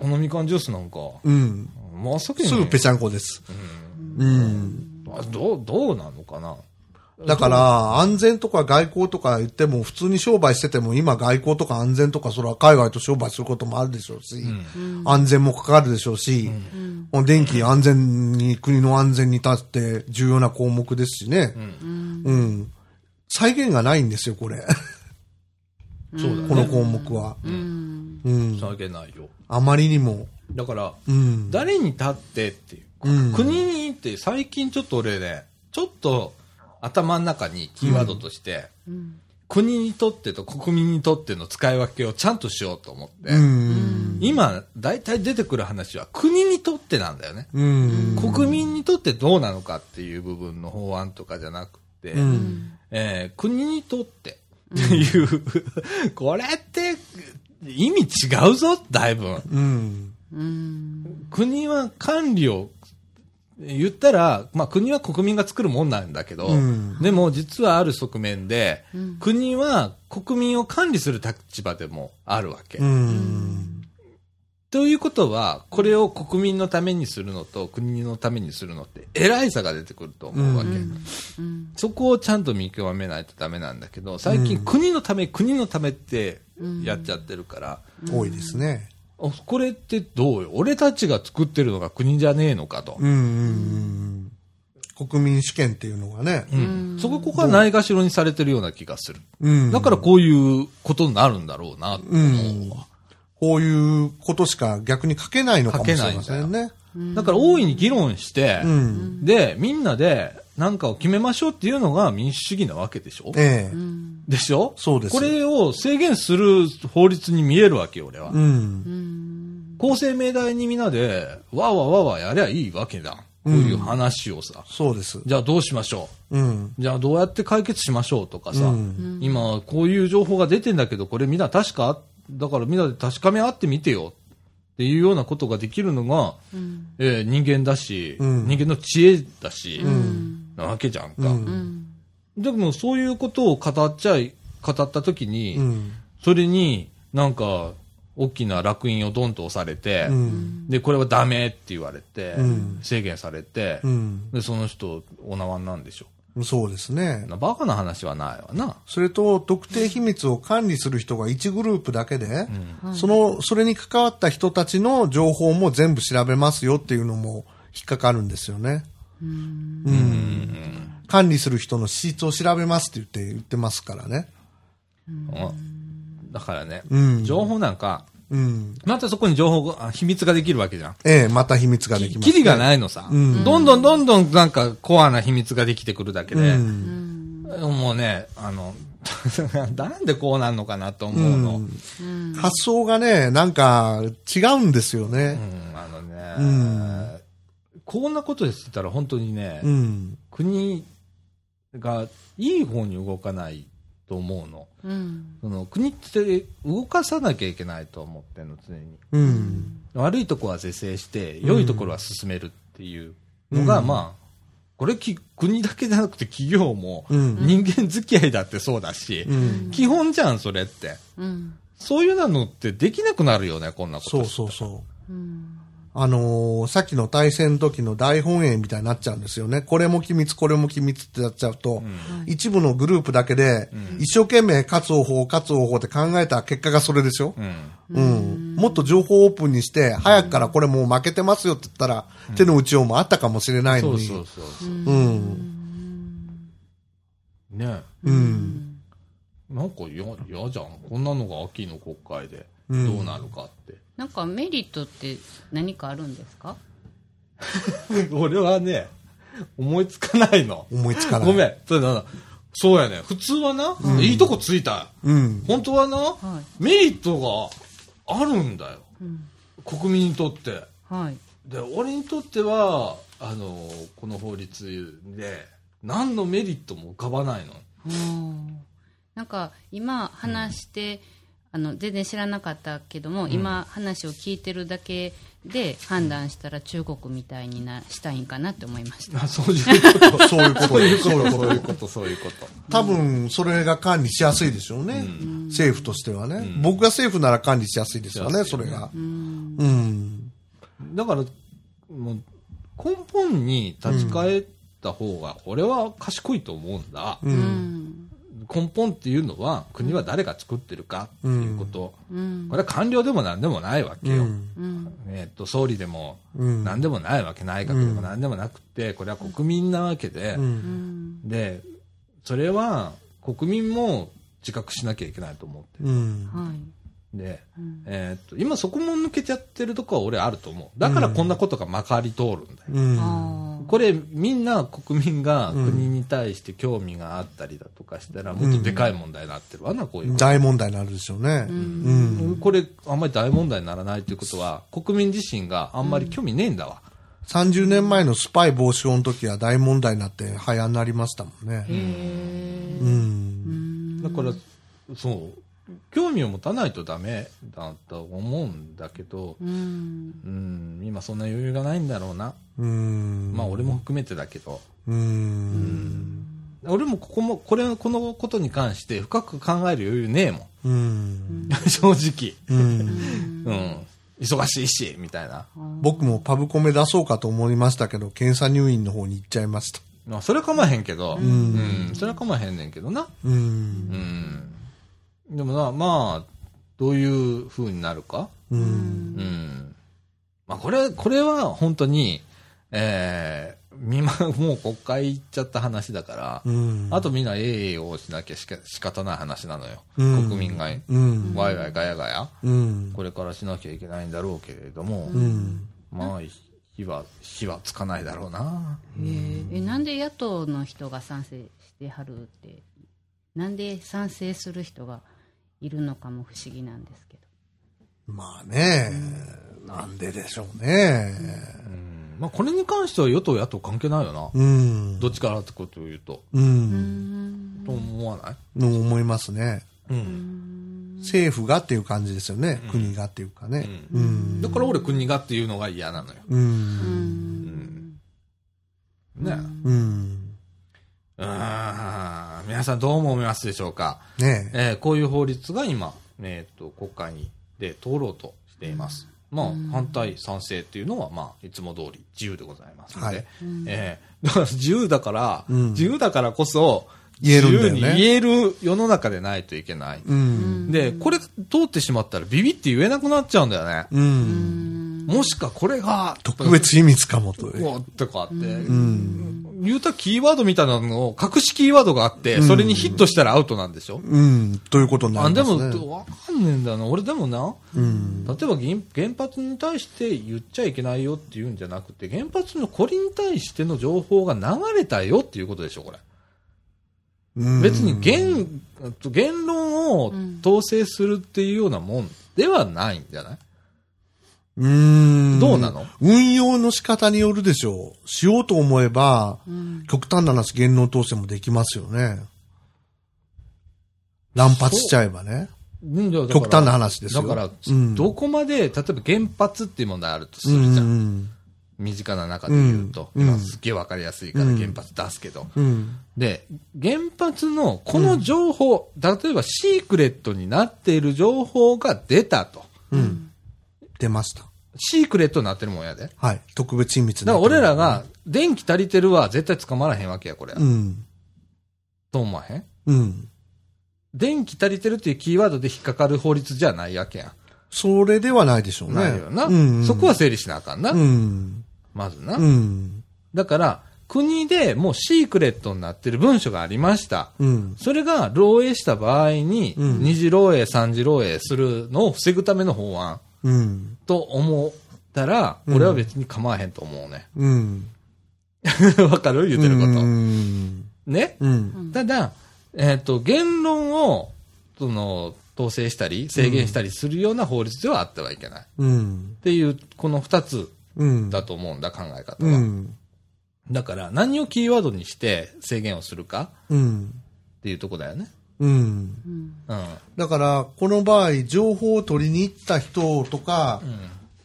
Speaker 1: のみかんジュースなんか、
Speaker 2: うん。
Speaker 1: 真っ先に。
Speaker 2: すぐぺちゃんこです。うん。
Speaker 1: あどう、どうなのかな
Speaker 2: だから、安全とか外交とか言っても、普通に商売してても、今外交とか安全とか、それは海外と商売することもあるでしょうし、安全もかかるでしょうし、もう電気安全に、国の安全に立って重要な項目ですしね。うん。再現がないんですよ、これ。
Speaker 1: そうだね。
Speaker 2: この項目は。
Speaker 3: うん
Speaker 2: うん。
Speaker 1: 下げないよ。
Speaker 2: あまりにも。
Speaker 1: だから、
Speaker 2: うん。
Speaker 1: 誰に立ってっていう。
Speaker 2: うん
Speaker 1: 国にって最近ちょっと俺ね、ちょっと頭の中にキーワードとして、
Speaker 3: うん
Speaker 1: 国にとってと国民にとっての使い分けをちゃんとしようと思って、
Speaker 2: うん。
Speaker 1: 今、大体出てくる話は国にとってなんだよね。
Speaker 2: うん。
Speaker 1: 国民にとってどうなのかっていう部分の法案とかじゃなくて、
Speaker 2: うん。
Speaker 1: えー国にとってっていう、これって意味違うぞ、だいぶ。
Speaker 2: うん。
Speaker 3: うん
Speaker 1: 国は管理を、言ったら、まあ国は国民が作るもんなんだけど、
Speaker 2: うん
Speaker 1: でも実はある側面で、
Speaker 3: うん
Speaker 1: 国は国民を管理する立場でもあるわけ。
Speaker 2: うん。
Speaker 1: ということは、これを国民のためにするのと国のためにするのって偉い差が出てくると思うわけ。
Speaker 3: うん
Speaker 1: そこをちゃんと見極めないとダメなんだけど、最近国のため、国のためってやっちゃってるから、
Speaker 2: 多いですね。
Speaker 1: あこれってどうよ？俺たちが作ってるのが国じゃねえのかと。
Speaker 2: うんうんうん。国民主権っていうのがね。
Speaker 1: うんそこがないがしろにされてるような気がする。
Speaker 2: うん。
Speaker 1: だからこういうことになるんだろうなと思うわ。
Speaker 2: こういうことしか逆に書けないのかもしれませんね。
Speaker 1: だから大いに議論して、
Speaker 2: うん。
Speaker 1: で、みんなで何かを決めましょうっていうのが民主主義なわけでしょ？
Speaker 2: ええ。
Speaker 1: でしょ？
Speaker 2: そうです
Speaker 1: これを制限する法律に見えるわけよ、俺は。
Speaker 2: うん。
Speaker 1: 公正明大にみんなで、わーわーわーわーやりゃいいわけだ。こういう話をさ。
Speaker 2: そうです。
Speaker 1: じゃあどうしましょ
Speaker 2: う？ん。
Speaker 1: うじゃあどうやって解決しましょうとかさ。
Speaker 2: うん
Speaker 1: 今、こういう情報が出てんだけど、これみんな確かだからみんなで確かめ合ってみてよ。っていうようなことができるのが、
Speaker 3: うん
Speaker 1: えー人間だし、
Speaker 2: うん
Speaker 1: 人間の知恵だし、
Speaker 3: うん
Speaker 1: なわけじゃんか。
Speaker 2: うん
Speaker 3: うん
Speaker 1: でもそういうことを語っちゃい、語った時に、
Speaker 2: うん。
Speaker 1: それになんか大きな烙印をドンと押されて、
Speaker 2: うん。
Speaker 1: で、これはダメって言われて、
Speaker 2: うん
Speaker 1: 制限されて、
Speaker 2: うん。
Speaker 1: で、その人、お縄になんでしょ。
Speaker 2: そうですね。
Speaker 1: バカな話はないわな。
Speaker 2: それと、特定秘密を管理する人が1グループだけで、その、それに関わった人たちの情報も全部調べますよっていうのも引っかかるんですよね。うん。管理する人の資質を調べますって言って言ってますからね。
Speaker 1: だからね、
Speaker 2: うん
Speaker 1: 情報なんか、
Speaker 2: うん。
Speaker 1: またそこに情報が、あ秘密ができるわけじゃん。
Speaker 2: ええ、また秘密ができます、
Speaker 1: キリがないのさ。
Speaker 2: ん
Speaker 1: どんどんどんどんなんかコアな秘密ができてくるだけ
Speaker 2: う
Speaker 1: で、
Speaker 2: ん。
Speaker 1: もうね、あの、なんでこうなんのかなと思うの。うん、
Speaker 2: 発想がね、なんか違うんですよね。
Speaker 1: あのね、
Speaker 2: うん
Speaker 1: こんなことしてたら本当にね、
Speaker 2: うん。
Speaker 1: 国がいい方に動かないと思うの。
Speaker 3: うん。
Speaker 1: その国って動かさなきゃいけないと思ってんの、常に。
Speaker 2: うん。
Speaker 1: 悪いとこは是正して、良いところは進めるっていうのが、
Speaker 2: うん
Speaker 1: まあ、これき国だけじゃなくて企業も
Speaker 2: うん。
Speaker 1: 人間付き合いだってそうだし、
Speaker 2: うん。
Speaker 1: 基本じゃん、それって。
Speaker 3: うん。
Speaker 1: そういうのってできなくなるよね、こんなこと。
Speaker 2: そうそうそう。
Speaker 3: うん。
Speaker 2: あのーさっきの対戦の時の大本営みたいになっちゃうんですよね。これも機密、これも機密ってやっちゃうと、一部のグループだけで、一生懸命勝つ方法、勝つ方法って考えた結果がそれですよ。
Speaker 1: うん。
Speaker 2: うん。もっと情報をオープンにして、早くからこれもう負けてますよって言ったら、手の打ちようもあったかもしれない
Speaker 1: そう
Speaker 2: のに。
Speaker 1: そうそう。
Speaker 2: うん。
Speaker 1: ね
Speaker 2: うん。
Speaker 1: なんか嫌嫌じゃん。こんなのが秋の国会でど
Speaker 2: うん
Speaker 1: うなるかって。
Speaker 3: なんかメリットって何かあるんですか？
Speaker 1: 俺はね、思いつかないの。
Speaker 2: 思いつかない。
Speaker 1: ごめん。そうだなそうやね。普通はな、いいとこついた。
Speaker 2: うん。
Speaker 1: 本当はな、
Speaker 3: は
Speaker 1: メリットがあるんだよ。
Speaker 3: い。うん。
Speaker 1: 国民にとって。
Speaker 3: はい。
Speaker 1: で、俺にとっては、あの、この法律で、何のメリットも浮かばないの。
Speaker 3: うんなんか今話して、あの全然知らなかったけども、今話を聞いてるだけで判断したら中国みたいになしたいんかなって思いました。
Speaker 1: あそういうこと。
Speaker 2: そういうこと
Speaker 1: そういうこと、
Speaker 2: そういうこ
Speaker 1: と、そういうこと。
Speaker 2: 多分、それが管理しやすいでしょうね。政府としてはね。僕が政府なら管理しやすいですよね、それが。うん。
Speaker 1: だから、もう、根本に立ち返った方が、俺は賢いと思うんだ。
Speaker 2: う。
Speaker 3: うんん。
Speaker 1: 根本っていうのは、国は誰が作ってるかっていうこと。
Speaker 3: うん。
Speaker 1: これは官僚でも何でもないわけよ。
Speaker 2: うん。
Speaker 3: うん。
Speaker 1: えっと、総理でも
Speaker 2: うん。
Speaker 1: 何でもないわけ、内閣でも何でもなくて、これは国民なわけで。で、それは国民も自覚しなきゃいけないと思って
Speaker 2: うん。
Speaker 3: はい。
Speaker 1: で、
Speaker 3: うん
Speaker 1: えーっと、今そこも抜けちゃってるとこは俺あると思う。だからこんなことがまかり通るんだよ。
Speaker 2: うん。
Speaker 1: これみんな国民が国に対して興味があったりだとかしたらもっとでかい問題になってるわな、こういう。
Speaker 2: 大問題になるでしょうね。うん。
Speaker 1: これあんまり大問題にならないということは国民自身があんまり興味ねえんだわ。
Speaker 2: 30年前のスパイ防止法の時は大問題になって早になりましたもんね。うん。
Speaker 1: だから、そう、興味を持たないとダメだと思うんだけど、
Speaker 3: うん。
Speaker 1: うん、今そんな余裕がないんだろうな。
Speaker 2: うん。
Speaker 1: まあ俺も含めてだけど。
Speaker 2: うん。
Speaker 1: 俺もここも、これ、このことに関して深く考える余裕ねえも
Speaker 2: うん。
Speaker 1: ん。正直。
Speaker 2: うん。
Speaker 1: うん。忙しいし、みたいな。
Speaker 2: 僕もパブコメ出そうかと思いましたけど、検査入院の方に行っちゃいました。
Speaker 1: まあ、それは構わへんけど、うん。それは構わへんねんけどな。
Speaker 2: う。
Speaker 1: うんん。でもな、まあ、どういう風になるか？
Speaker 2: うん。
Speaker 1: うん。まあ、これ、これは本当に、えー、みま、もう国会行っちゃった話だから、
Speaker 2: うん。
Speaker 1: あとみんなええをしなきゃしか仕方ない話なのよ。
Speaker 2: うん
Speaker 1: 国民が、
Speaker 2: うん。
Speaker 1: ワイワイガヤガヤ、
Speaker 2: うん。
Speaker 1: これからしなきゃいけないんだろうけれども、
Speaker 2: うん。
Speaker 1: まあ、火は、火はつかないだろうな。
Speaker 3: へええなんで野党の人が賛成してはるってなんで賛成する人がいるのかも不思議なんですけど
Speaker 2: まあね、なんででしょうね。
Speaker 1: うん。まあ、これに関しては与党野党関係ないよな。
Speaker 2: うん。
Speaker 1: どっちからってことを言うと。
Speaker 2: う。
Speaker 3: うんん
Speaker 1: と思わない？
Speaker 2: の思いますね。
Speaker 1: うん。
Speaker 2: 政府がっていう感じですよね。国がっていうかね。うん。
Speaker 1: だから俺国がっていうのが嫌なのよ。
Speaker 2: う。
Speaker 3: うんん
Speaker 1: ね。
Speaker 2: うん。
Speaker 1: うーん。皆さんどう思いますでしょうか？
Speaker 2: ねえ。
Speaker 1: えーこういう法律が今、えっ、と、国会にで通ろうとしています。まあ、反対、賛成っていうのは、まあ、いつも通り自由でございますので、
Speaker 2: はい
Speaker 1: ええだから自由だから、
Speaker 2: うん
Speaker 1: 自由だからこそ、
Speaker 2: 言えるんだよね
Speaker 1: 自由に言える世の中でないといけない。
Speaker 2: うん。
Speaker 1: で、これ通ってしまったらビビって言えなくなっちゃうんだよね。
Speaker 2: うん。
Speaker 1: もしかこれが、
Speaker 2: 特別秘密かもと。
Speaker 1: こうとかって、
Speaker 2: うん。
Speaker 1: 言うたらキーワードみたいなのを、隠しキーワードがあって、それにヒットしたらアウトなんでしょ、
Speaker 2: うん。ということにな
Speaker 1: あで
Speaker 2: りますね。
Speaker 1: も、わかんねえんだよな。俺でもな、
Speaker 2: うん。
Speaker 1: 例えば原原発に対して言っちゃいけないよっていうんじゃなくて、原発のこれに対しての情報が流れたよっていうことでしょ、これ。
Speaker 2: うん
Speaker 1: 別に言、言論を統制するっていうようなもんではないんじゃない、
Speaker 2: うん。
Speaker 1: どうなの？
Speaker 2: 運用の仕方によるでしょう。しようと思えば、極端な話、言論統制もできますよね。乱発しちゃえばね。
Speaker 1: うん
Speaker 2: 極端な話ですよ。
Speaker 1: だから、
Speaker 2: うん、
Speaker 1: どこまで、例えば原発っていう問題あるとす
Speaker 2: う
Speaker 1: るじゃん。
Speaker 2: ん。
Speaker 1: 身近な中で言うと。
Speaker 2: うん
Speaker 1: まあすっげえわかりやすいから
Speaker 2: うん
Speaker 1: 原発出すけど。
Speaker 2: うん。
Speaker 1: で、原発のこの情報、例えばシークレットになっている情報が出たと。
Speaker 2: うん。出ました。
Speaker 1: シークレットになってるもんやで。だか
Speaker 2: はい。特別秘密
Speaker 1: ら俺らが、電気足りてるは絶対捕まらへんわけや、これ。
Speaker 2: うん。
Speaker 1: と思わへん？
Speaker 2: うん。
Speaker 1: 電気足りてるっていうキーワードで引っかかる法律じゃないわけや
Speaker 2: それではないでしょうね。
Speaker 1: ん。ないよな。
Speaker 2: うん。
Speaker 1: そこは整理しなあかんな。
Speaker 2: うん。
Speaker 1: まずな。
Speaker 2: うん。
Speaker 1: だから、国でもうシークレットになってる文書がありました。
Speaker 2: うん。
Speaker 1: それが漏洩した場合に、
Speaker 2: うん
Speaker 1: 二次漏洩、三次漏洩するのを防ぐための法案
Speaker 2: うん。
Speaker 1: と思ったら、
Speaker 2: うん
Speaker 1: 俺は別に構わへんと思うね。
Speaker 2: うん。
Speaker 1: わかる？言ってること。
Speaker 2: うん。
Speaker 1: ね？
Speaker 2: うん。
Speaker 1: ただ、えっ、と、言論を、その、統制したり、制限したりするような法律ではあってはいけない。っ
Speaker 2: うん。
Speaker 1: ていう、この二つ
Speaker 2: うん。
Speaker 1: だと思うんだ、考え方は。
Speaker 2: うん。
Speaker 1: だから、何をキーワードにして制限をするか
Speaker 2: うん。
Speaker 1: っていうとこだよね。
Speaker 2: うん。
Speaker 3: うん
Speaker 1: うん。
Speaker 2: だから、この場合、情報を取りに行った人とか
Speaker 1: う、ん。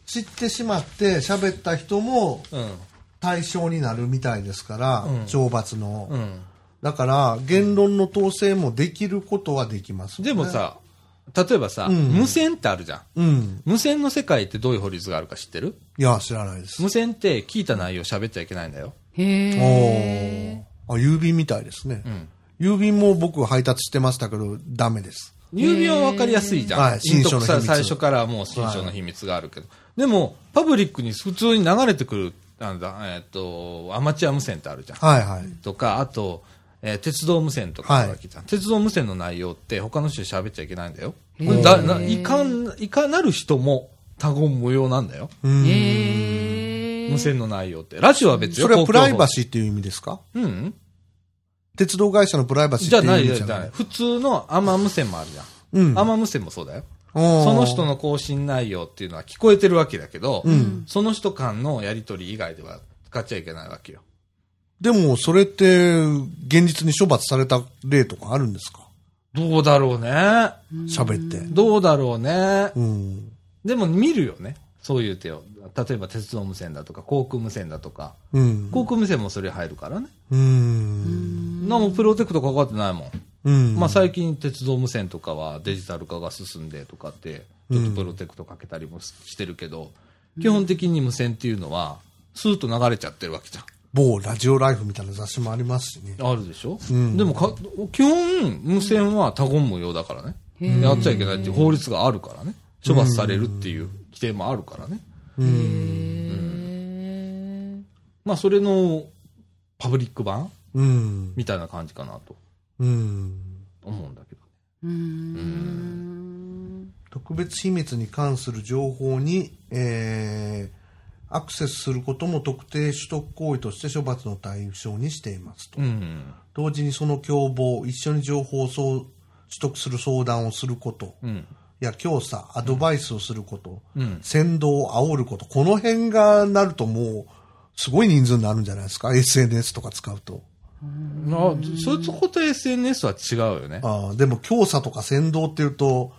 Speaker 2: 知ってしまって喋った人も
Speaker 1: うん。
Speaker 2: 対象になるみたいですから、
Speaker 1: うん
Speaker 2: 懲罰の。
Speaker 1: うん。
Speaker 2: だから、言論の統制もできることはできます、
Speaker 1: でも、さ、例えばさ、
Speaker 2: うん
Speaker 1: 無線ってあるじゃん。
Speaker 2: うん。
Speaker 1: 無線の世界ってどういう法律があるか知ってる？
Speaker 2: いや、知らないです。
Speaker 1: 無線って聞いた内容喋っちゃいけないんだよ。
Speaker 2: お
Speaker 3: へ
Speaker 2: ーあ、郵便みたいですね
Speaker 1: う。ん。
Speaker 2: 郵便も僕配達してましたけど、ダメです。
Speaker 1: 郵便は分かりやすいじゃん。
Speaker 2: はい新書の秘密
Speaker 1: さ最初からもう新書の秘密があるけど。でも、パブリックに普通に流れてくる、なんだ、えっ、と、アマチュア無線ってあるじゃん。
Speaker 2: はいはい。
Speaker 1: とか、あと、えー鉄道無線とかあるわけじゃん、鉄道無線の内容って他の人に喋っちゃいけないんだよ。だないかん、いかなる人も他言無用なんだよ。無線の内容って。ラジオは別よ。
Speaker 2: それはプライバ
Speaker 1: シ
Speaker 2: シーっていう意味ですか？
Speaker 1: ー。うん。
Speaker 2: 鉄道会社のプライバシーって
Speaker 1: じゃない、
Speaker 2: じゃない？
Speaker 1: 普通のアマ無線もあるじゃん。
Speaker 2: うん。
Speaker 1: アマ無線もそうだよ。
Speaker 2: そ
Speaker 1: その人の更新内容っていうのは聞こえてるわけだけど、
Speaker 2: うん
Speaker 1: その人間のやりとり以外では使っちゃいけないわけよ。
Speaker 2: でも、それって、現実に処罰された例とかあるんですか？
Speaker 1: どうだろうね。
Speaker 2: 喋って。
Speaker 1: どうだろうね。
Speaker 2: うん。
Speaker 1: でも見るよね。そういう手を。例えば鉄道無線だとか、航空無線だとか。
Speaker 2: うん。
Speaker 1: 航空無線もそれ入るからね。
Speaker 2: うん。
Speaker 1: なもプロテクトかかってないもん。
Speaker 2: うん。
Speaker 1: まあ最近鉄道無線とかはデジタル化が進んでとかって、ちょっとプロテクトかけたりもしてるけど、基本的に無線っていうのは、スーッと流れちゃってるわけじゃん。
Speaker 2: 某ラジオライフみたいな雑誌もありますしね。
Speaker 1: あるでしょ、
Speaker 2: うん
Speaker 1: でもか、基本、無線は他言無用だからね。やっちゃいけないっていう法律があるからね。処罰されるっていう規定もあるからね。
Speaker 3: へ
Speaker 1: まあ、それのパブリック版
Speaker 2: うん。
Speaker 1: みたいな感じかなと
Speaker 2: うん。
Speaker 1: 思うんだけど。
Speaker 3: ーうーん。
Speaker 2: 特別秘密に関する情報に、えーアクセスすることも特定取得行為として処罰の対象にしていますと。
Speaker 1: うん。
Speaker 2: 同時にその共謀、一緒に情報をそう取得する相談をすること、
Speaker 1: うん。
Speaker 2: や教唆、アドバイスをすること、
Speaker 1: うん。
Speaker 2: 先導を煽ること、この辺がなるともう、すごい人数になるんじゃないですか ?SNS とか使うと。
Speaker 1: あそういうこと SNS は違うよね。
Speaker 2: ああでも教唆とか先導っていうと、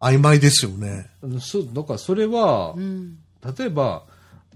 Speaker 2: 曖昧ですよね。
Speaker 1: そうだからそれは
Speaker 3: う、ん。
Speaker 1: 例えば、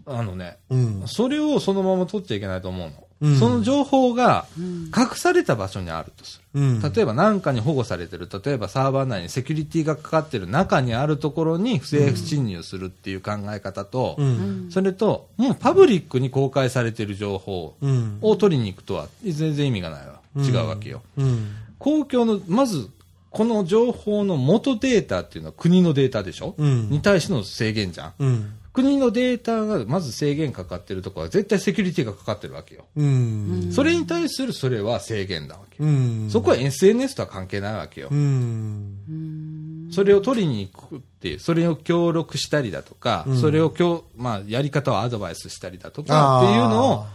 Speaker 1: あのね、
Speaker 2: うん。
Speaker 1: それをそのまま取っちゃいけないと思うの。
Speaker 2: うん
Speaker 1: その情報が隠された場所にあるとする。
Speaker 2: うん。
Speaker 1: 例えば何かに保護されてる、例えばサーバー内にセキュリティがかかってる中にあるところに不正侵入するっていう考え方と、
Speaker 2: うん。
Speaker 1: それと、もうパブリックに公開されてる情報
Speaker 2: うん。
Speaker 1: を取りに行くとは全然意味がないわ。違うわけよ。
Speaker 2: うん。
Speaker 1: 公共の、まず、この情報の元データっていうのは国のデータでしょ、
Speaker 2: うん
Speaker 1: に対しての制限じゃん。
Speaker 2: うん。
Speaker 1: 国のデータがまず制限かかってるところは絶対セキュリティがかかってるわけよ。
Speaker 2: うん。
Speaker 1: それに対するそれは制限だわけよ。
Speaker 2: うん。
Speaker 1: そこは SNS とは関係ないわけよ
Speaker 2: う。ん。
Speaker 1: それを取りに行くっていう、それを協力したりだとか、
Speaker 2: うん
Speaker 1: それを今日、まあ、やり方をアドバイスしたりだとかっていうのを、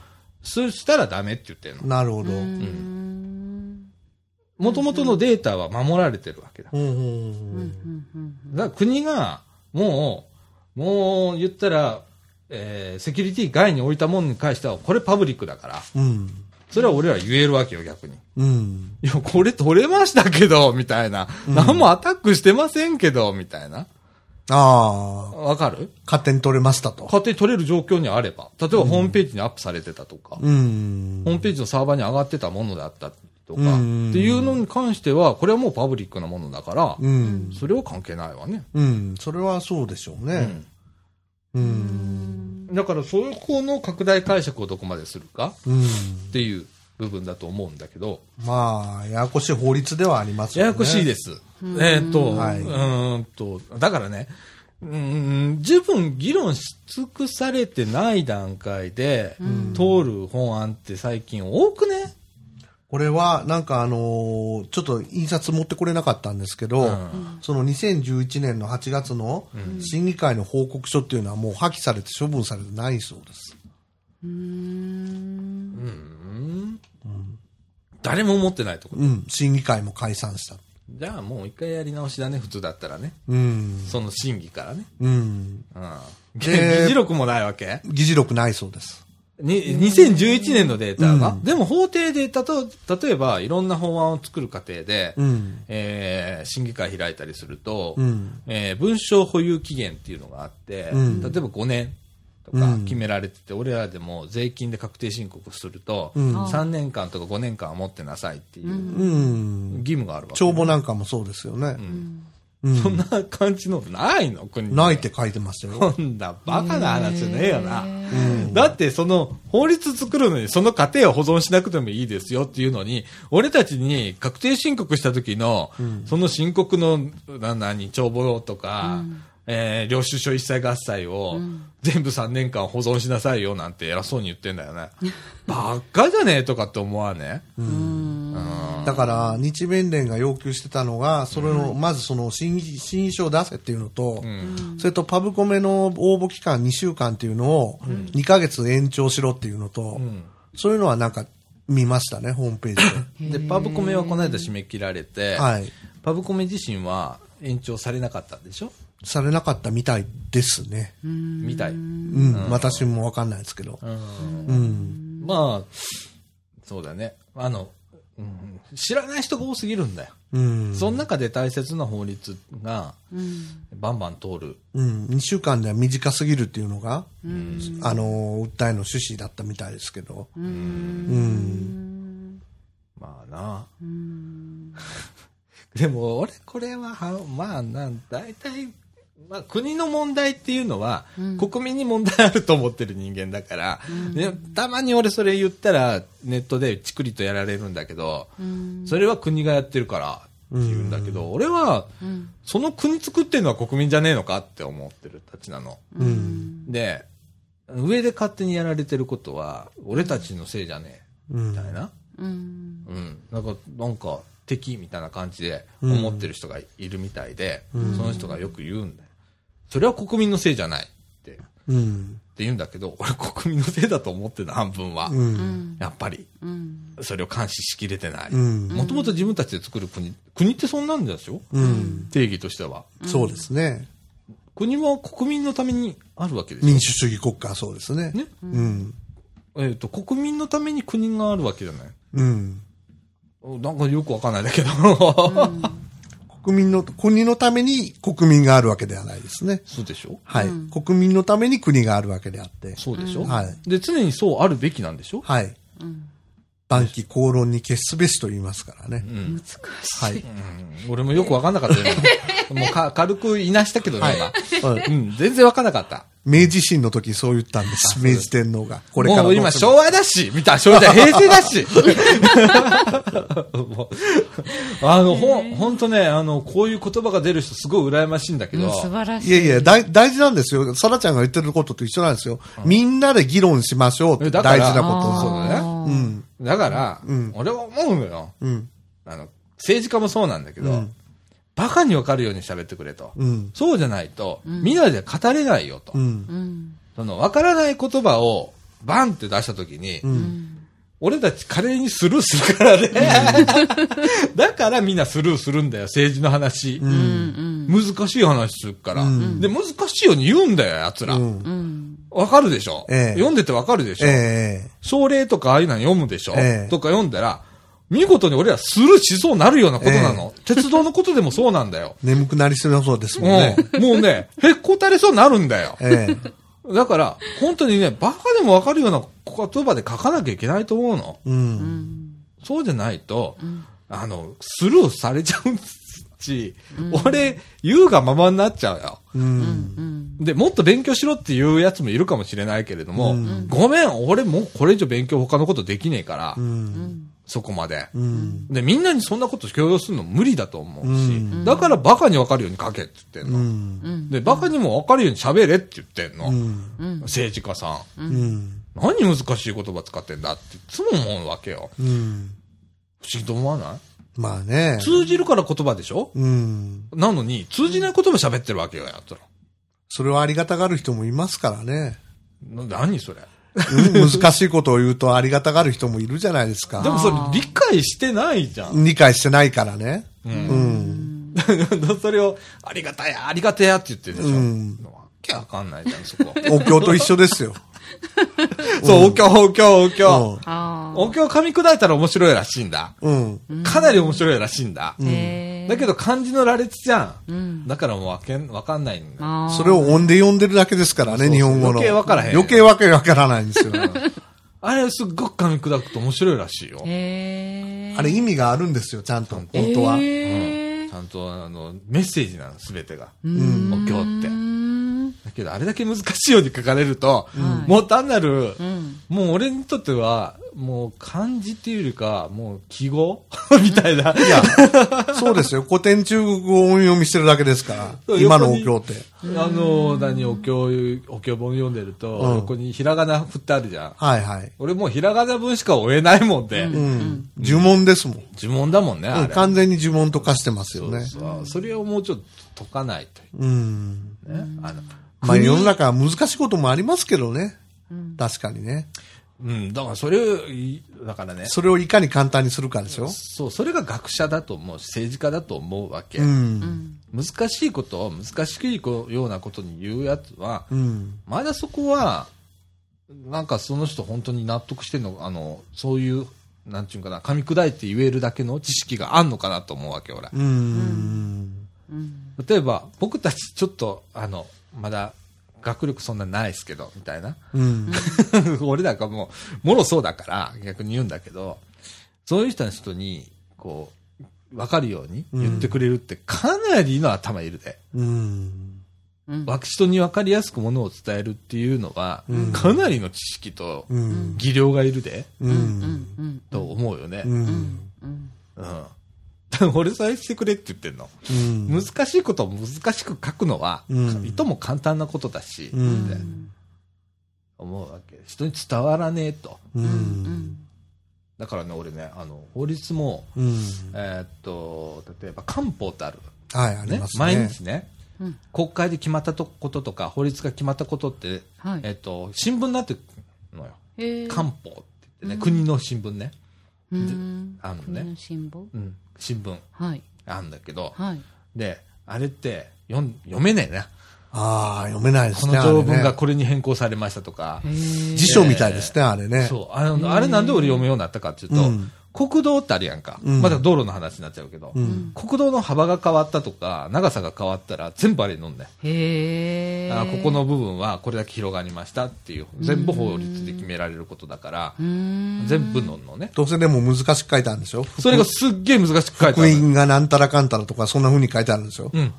Speaker 1: そしたらダメって言ってるの。
Speaker 2: なるほど。
Speaker 1: もともとのデータは守られてるわけだ。
Speaker 2: うん。
Speaker 3: うんうん
Speaker 1: だから国が、もう、もう言ったら、えーセキュリティ外に置いたものに関しては、これパブリックだから、
Speaker 2: うん。
Speaker 1: それは俺は言えるわけよ、逆に。
Speaker 2: うん。
Speaker 1: いや、これ取れましたけど、みたいな。何もアタックしてませんけど、みたいな。
Speaker 2: ああ、
Speaker 1: わかる？
Speaker 2: 勝手に取れましたと。
Speaker 1: 勝手に取れる状況にあれば。例えばホームページにアップされてたとか、
Speaker 2: うん
Speaker 1: ホー。ムページのサーバーに上がってたものだったとか、
Speaker 2: うん
Speaker 1: っていうのに関しては、これはもうパブリックなものだから、
Speaker 2: うん。
Speaker 1: それは関係ないわね。
Speaker 2: うん。それはそうでしょうね。うん。
Speaker 1: だから、そこの拡大解釈をどこまでするか
Speaker 2: うん。
Speaker 1: っていう部分だと思うんだけど、
Speaker 2: まあ、ややこしい法律ではありますよね。
Speaker 1: ややこしいです。えーっと、
Speaker 2: はいう
Speaker 1: ーんと、だからね、うーん十分議論し尽くされてない段階で、通る本案って最近多くね？
Speaker 2: これは、なんかあのーちょっと印刷持ってこれなかったんですけど、
Speaker 1: うん
Speaker 2: その2011年の8月の審議会の報告書っていうのはもう破棄されて処分されてないそうです。
Speaker 3: うん
Speaker 1: うん誰も思ってないところ。
Speaker 2: うん。審議会も解散した。
Speaker 1: じゃあもう一回やり直しだね、普通だったらね。
Speaker 2: うん。
Speaker 1: その審議からね。
Speaker 2: うん。
Speaker 1: うん。議
Speaker 2: で
Speaker 1: 事録もないわけ？
Speaker 2: 議事録ないそうです。
Speaker 1: に2011年のデータが、
Speaker 2: うん
Speaker 1: でも法廷でたと、例えばいろんな法案を作る過程で、
Speaker 2: うん。
Speaker 1: えー審議会開いたりすると、
Speaker 2: うん。
Speaker 1: えー文章保有期限っていうのがあって、
Speaker 2: うん
Speaker 1: 例えば5年とか
Speaker 2: うん
Speaker 1: 決められてて、俺らでも税金で確定申告すると、
Speaker 2: うん
Speaker 1: 3年間とか5年間は持ってなさいっていう
Speaker 2: うん。
Speaker 1: 義務があるわけ。
Speaker 2: 帳簿なんかもそうですよね。
Speaker 1: うん
Speaker 2: うん
Speaker 1: そんな感じのないの？国に。
Speaker 2: ないって書いてましたよ。
Speaker 1: こんなバカな話じゃねえよな。
Speaker 2: うん。
Speaker 1: だってその法律作るのにその過程を保存しなくてもいいですよっていうのに、俺たちに確定申告した時の、その申告の、な、何、帳簿とか、えー領収書一切合切を全部3年間保存しなさいよなんて偉そうに言ってんだよね。バカじゃねえとかって思わね？
Speaker 2: だから、日弁連が要求してたのが、それの、まずその審議、審議書を出せっていうのと、
Speaker 1: ん
Speaker 2: それとパブコメの応募期間2週間っていうのを2ヶ月延長しろっていうのと、
Speaker 1: ん
Speaker 2: そういうのはなんか見ましたね、ホームページ
Speaker 1: で、パブコメはこの間締め切られて、
Speaker 2: で。はい。
Speaker 1: パブコメ自身は延長されなかったんでしょ？
Speaker 2: されなかったみたいですね。
Speaker 1: みたい。
Speaker 2: うん、私もわかんないですけど。
Speaker 1: うん
Speaker 2: うん。
Speaker 1: まあ、そうだね。あの、うん知らない人が多すぎるんだよ。
Speaker 2: うん。
Speaker 1: その中で大切な法律がバンバン通る。
Speaker 2: うん。2週間では短すぎるっていうのが、あの、訴えの趣旨だったみたいですけど。うん。
Speaker 1: まあな。でも、俺、これは、はまあ、なん、大体、まあ、国の問題っていうのは、国民に問題あると思ってる人間だから、ねたまに俺それ言ったら、ネットでチクリとやられるんだけど、それは国がやってるからって言うんだけど、俺は、その国作ってるのは国民じゃねえのかって思ってるたちなの。
Speaker 2: うん。
Speaker 1: で、上で勝手にやられてることは、俺たちのせいじゃねえ、みたいな。
Speaker 3: うん
Speaker 1: うん。なんか、なんか、敵みたいな感じで思ってる人がいるみたいで、その人がよく言うんだよ。それは国民のせいじゃないって、って
Speaker 2: うん。
Speaker 1: 言うんだけど、俺国民のせいだと思ってるの、半分は。
Speaker 2: うん。
Speaker 1: やっぱり、
Speaker 3: うん
Speaker 1: それを監視しきれてない。
Speaker 2: うん。
Speaker 1: もともと自分たちで作る国、国ってそんなんですよ。
Speaker 2: うん。
Speaker 1: 定義としては。
Speaker 2: そうですね。
Speaker 1: 国は国民のためにあるわけですよ。
Speaker 2: 民主主義国家はそうですね。
Speaker 1: ね
Speaker 2: うん。
Speaker 1: えっ、と、国民のために国があるわけじゃない。
Speaker 2: うん。
Speaker 1: なんかよくわかんないんだけど。
Speaker 2: 国民の、国のために国民があるわけではないですね。
Speaker 1: そうでしょ？
Speaker 2: はい。国民のために国があるわけであって。
Speaker 1: そうでしょ、
Speaker 2: はい。
Speaker 1: で、常にそうあるべきなんでしょ？
Speaker 2: はい。晩期口論に決すべしと言いますからね。
Speaker 3: 難しい。
Speaker 2: はい。
Speaker 1: うん俺もよくわかんなかったよ。今 もうか軽くいなしたけどね、今。
Speaker 2: はい
Speaker 1: うん、全然わかんなかった。
Speaker 2: 明治維新の時そう言ったんです。明治天皇が。これから
Speaker 1: もう今昭和だし、みたいな、昭和じゃ平成だし。あの、ほん、ほんとね、あの、こういう言葉が出る人すごい羨ましいんだけど、
Speaker 3: うん素晴らしい。
Speaker 2: いやいや、大大事なんですよ。サラちゃんが言ってることと一緒なんですよ。みんなで議論しましょうって大事なこ
Speaker 1: そう
Speaker 2: と
Speaker 1: だね。
Speaker 2: うん。
Speaker 1: だから、
Speaker 2: ん
Speaker 1: 俺は思うのよ。
Speaker 2: うん。
Speaker 1: あの、政治家もそうなんだけど、
Speaker 2: うん
Speaker 1: バカにわかるように喋ってくれと。
Speaker 2: うん。
Speaker 1: そうじゃないと、みんなで語れないよと。
Speaker 2: うん。
Speaker 3: うん。
Speaker 1: その、わからない言葉をバンって出したときに、
Speaker 2: うん。
Speaker 1: 俺たち華麗にスルーするからね。だからみんなスルーするんだよ、政治の話。
Speaker 3: うん。
Speaker 1: 難しい話するから、
Speaker 2: うん
Speaker 1: で、難しいように言うんだよ、奴ら。
Speaker 2: うん。
Speaker 3: うん。
Speaker 1: わかるでしょ、
Speaker 2: ええ
Speaker 1: 読んでてわかるでしょ、
Speaker 2: え
Speaker 1: 症例とかああいうの読むでしょ、
Speaker 2: ええ
Speaker 1: とか読んだら、見事に俺らスルーしそうになるようなことなの。鉄道のことでもそうなんだよ。
Speaker 2: え 眠くなりそうですもんね。
Speaker 1: うん。もうね、へっこたれそうになるんだよ。
Speaker 2: ええ
Speaker 1: だから、本当にね、バカでもわかるような言葉で書かなきゃいけないと思うの。
Speaker 2: うん。
Speaker 1: そうじゃないと、あの、スルーされちゃうし、俺、言うがままになっちゃうよ。
Speaker 2: うん。
Speaker 3: うん。
Speaker 1: で、もっと勉強しろっていうやつもいるかもしれないけれども、ごめん、俺もうこれ以上勉強他のことできねえから、
Speaker 2: うん。
Speaker 1: そこまで。
Speaker 2: うん。
Speaker 1: で、みんなにそんなこと強要するの無理だと思うし、
Speaker 2: うん
Speaker 1: だからバカにわかるように書けって言ってん
Speaker 2: う
Speaker 1: の。
Speaker 2: ん。
Speaker 1: で、バカにもわかるように喋れって言ってんの。
Speaker 2: うん。
Speaker 1: 政治家さん。
Speaker 2: うん。
Speaker 1: 何難しい言葉使ってんだっていつも思うわけよ。
Speaker 2: うん。
Speaker 1: 不思議と思わない？
Speaker 2: まあね。
Speaker 1: 通じるから言葉でしょ？
Speaker 2: うん。
Speaker 1: なのに、通じない言葉喋ってるわけよ、やったら。
Speaker 2: それをありがたがる人もいますからね。
Speaker 1: な何それ？
Speaker 2: うん難しいことを言うとありがたがる人もいるじゃないですか。
Speaker 1: でもそれ理解してないじゃん。
Speaker 2: 理解してないからね。
Speaker 1: う。
Speaker 2: うんん。
Speaker 1: それを、ありがたや、ありがてやって言ってるでしょ。
Speaker 2: うん
Speaker 1: わけわかんないじゃん、そこ。
Speaker 2: お経と一緒ですよ。
Speaker 1: そう、お経、お経、お経。お経噛み砕いたら面白いらしいんだ。
Speaker 2: うん。
Speaker 1: かなり面白いらしいんだ。だけど漢字の羅列じゃん。
Speaker 3: うん。
Speaker 1: だからもうわけん、わかんないんだ。
Speaker 2: それを音で読んでるだけですからね、日本語の。
Speaker 1: 余計わからへん
Speaker 2: 余計わけわからないんですよ。
Speaker 1: あれすっごく噛み砕くと面白いらしいよ。
Speaker 2: あれ意味があるんですよ、ちゃんと。本当は。
Speaker 1: ちゃんとあの、メッセージなの、すべてが。
Speaker 2: うん。
Speaker 1: お経って
Speaker 3: う。ん。
Speaker 1: だけど、あれだけ難しいように書かれると、もう単なる、
Speaker 3: うん。
Speaker 1: もう俺にとっては、もう漢字っていうよりか、もう記号？みたいな。
Speaker 2: いや、そうですよ。古典中国語を音読みしてるだけですから。今のお
Speaker 1: 横
Speaker 2: 経って。
Speaker 1: あの、何、お経、お経本読んでると、
Speaker 2: うん
Speaker 1: 横にひらがな振ってあるじゃん。
Speaker 2: はいはい。
Speaker 1: 俺もうひらがな文しか追えないもんで、
Speaker 2: うん。呪文ですもん。
Speaker 1: 呪文だもんね、あ
Speaker 2: うん
Speaker 1: れ。
Speaker 2: 完全に呪文と化してますよ
Speaker 1: そう
Speaker 2: ね。
Speaker 1: そうそれをもうちょっと解かない
Speaker 2: うん。
Speaker 1: とね。あの
Speaker 2: まあ世の中は難しいこともありますけどね。確かにね。
Speaker 1: うん、だからそれを、いだからね、
Speaker 2: それをいかに簡単にするかでしょ
Speaker 1: そう、それが学者だと思うし、政治家だと思うわけ。
Speaker 2: うん。
Speaker 1: 難しいことを難しいようなことに言うやつは、
Speaker 2: うん。
Speaker 1: まだそこは、なんかその人本当に納得してんの、あの、そういう、なんていうかな、噛み砕いて言えるだけの知識があんのかなと思うわけ、俺。
Speaker 2: うん。
Speaker 1: 例えば、僕たちちょっと、あの、まだ、学力そんなないですけど、みたいな。
Speaker 2: うん。
Speaker 1: 俺なんかもう、もろそうだから、逆に言うんだけど、そういう人の人に、こう、わかるように言ってくれるって、かなりの頭いるで。
Speaker 2: うん。
Speaker 3: うん。
Speaker 1: わ人にわかりやすくものを伝えるっていうのは、
Speaker 2: うん
Speaker 1: かなりの知識と
Speaker 2: うん。
Speaker 1: 技量がいるで、
Speaker 2: う。
Speaker 3: うんん。うん。
Speaker 1: と思うよね。
Speaker 2: う
Speaker 1: うん。
Speaker 2: ん。
Speaker 3: うん。
Speaker 1: 俺さえしてくれって言ってんの。
Speaker 2: うん。
Speaker 1: 難しいことを難しく書くのは、
Speaker 2: うん
Speaker 1: いとも簡単なことだし、
Speaker 2: うん
Speaker 1: って思うわけ。人に伝わらねえと。
Speaker 2: う。
Speaker 3: うんん。
Speaker 1: だからね、俺ね、あの、法律も、
Speaker 2: うん。
Speaker 1: えーっと、例えば漢方ってある。
Speaker 2: はい、あり
Speaker 1: ね
Speaker 2: ますね。
Speaker 1: 毎日ね、
Speaker 3: うん
Speaker 1: 国会で決まったとこととか、法律が決まったことって、
Speaker 3: はい
Speaker 1: えーっと、新聞になってくるのよ。
Speaker 3: へえ。
Speaker 1: 漢方って言ってね、国の新聞ね。
Speaker 3: うん。
Speaker 1: あのね
Speaker 3: 国の新聞？
Speaker 1: うん、新聞
Speaker 3: はい。
Speaker 1: あるんだけど、
Speaker 3: はい。
Speaker 1: で、あれって読ん読めねえな。
Speaker 2: ああ、読めないです
Speaker 1: こ
Speaker 2: ね。
Speaker 1: の条文がこれに変更されましたとか、
Speaker 3: へえ。
Speaker 2: 辞書みたいですね、あれね。
Speaker 1: そう、あの、あれなんで俺読むようになったかっていうと、
Speaker 2: うん
Speaker 1: 国道ってあるやんか。
Speaker 2: うん
Speaker 1: まだ道路の話になっちゃうけど、
Speaker 2: うん。
Speaker 1: 国道の幅が変わったとか、長さが変わったら全部あれに乗んね。
Speaker 3: へえ。
Speaker 1: あここの部分はこれだけ広がりましたっていう、全部法律で決められることだから
Speaker 3: う、ん。
Speaker 1: 全部乗んのね。
Speaker 2: どうせでも難しく書いてあるんでしょ？
Speaker 1: それがすっげえ難しく書いてあ
Speaker 2: 福
Speaker 1: る。
Speaker 2: 音がなんたらかんたらとか、そんな風に書いてあるんですよ。
Speaker 1: うん。
Speaker 3: へ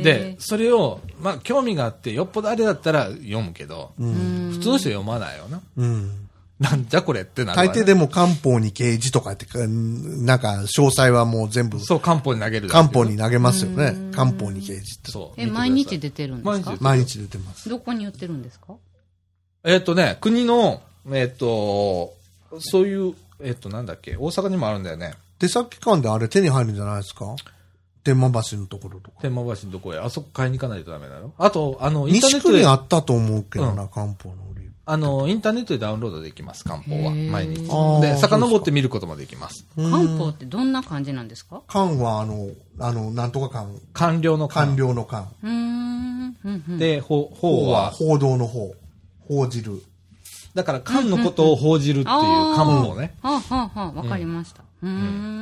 Speaker 3: え。
Speaker 1: で、、それを、まあ、興味があって、よっぽどあれだったら読むけど、
Speaker 2: うん。
Speaker 1: 普通の人読まないよな。
Speaker 2: うん。
Speaker 1: なんじゃこれってなるわね
Speaker 2: 大抵でも漢方に刑事とかってか、なんか詳細はもう全部
Speaker 1: そう、漢方に投げる
Speaker 2: 漢方に投げますよね。漢方に刑事って。
Speaker 1: そう。
Speaker 3: え、毎日出てるんですか？
Speaker 1: 毎日
Speaker 2: 毎日出てます。
Speaker 3: どこに売ってるんですか？
Speaker 1: えっ、とね、国の、えっ、と、そういう、えっ、と、なんだっけ、大阪にもあるんだよね。
Speaker 2: 出先間であれ手に入るんじゃないですか？天満橋のところとか。
Speaker 1: 天満橋のとこへ、あそこ買いに行かないとダメなの？あと、あの、インターネットで
Speaker 2: 西区にあ、ったと思うけど
Speaker 1: う
Speaker 2: な、漢方の売り。
Speaker 1: あの、インターネットでダウンロードできます、漢方は。毎日。で、遡って見ることもできます。
Speaker 3: 漢方ってどんな感じなんですか？
Speaker 2: 漢はあの、あの、なんとか漢。
Speaker 1: 官僚の官
Speaker 2: 官。僚の漢。
Speaker 3: う
Speaker 1: で、法、法は、
Speaker 2: 報道の方。報じる。
Speaker 1: だから官のことを報じるっていう漢方ね。
Speaker 3: はあ、はあはあ、わかりました。うー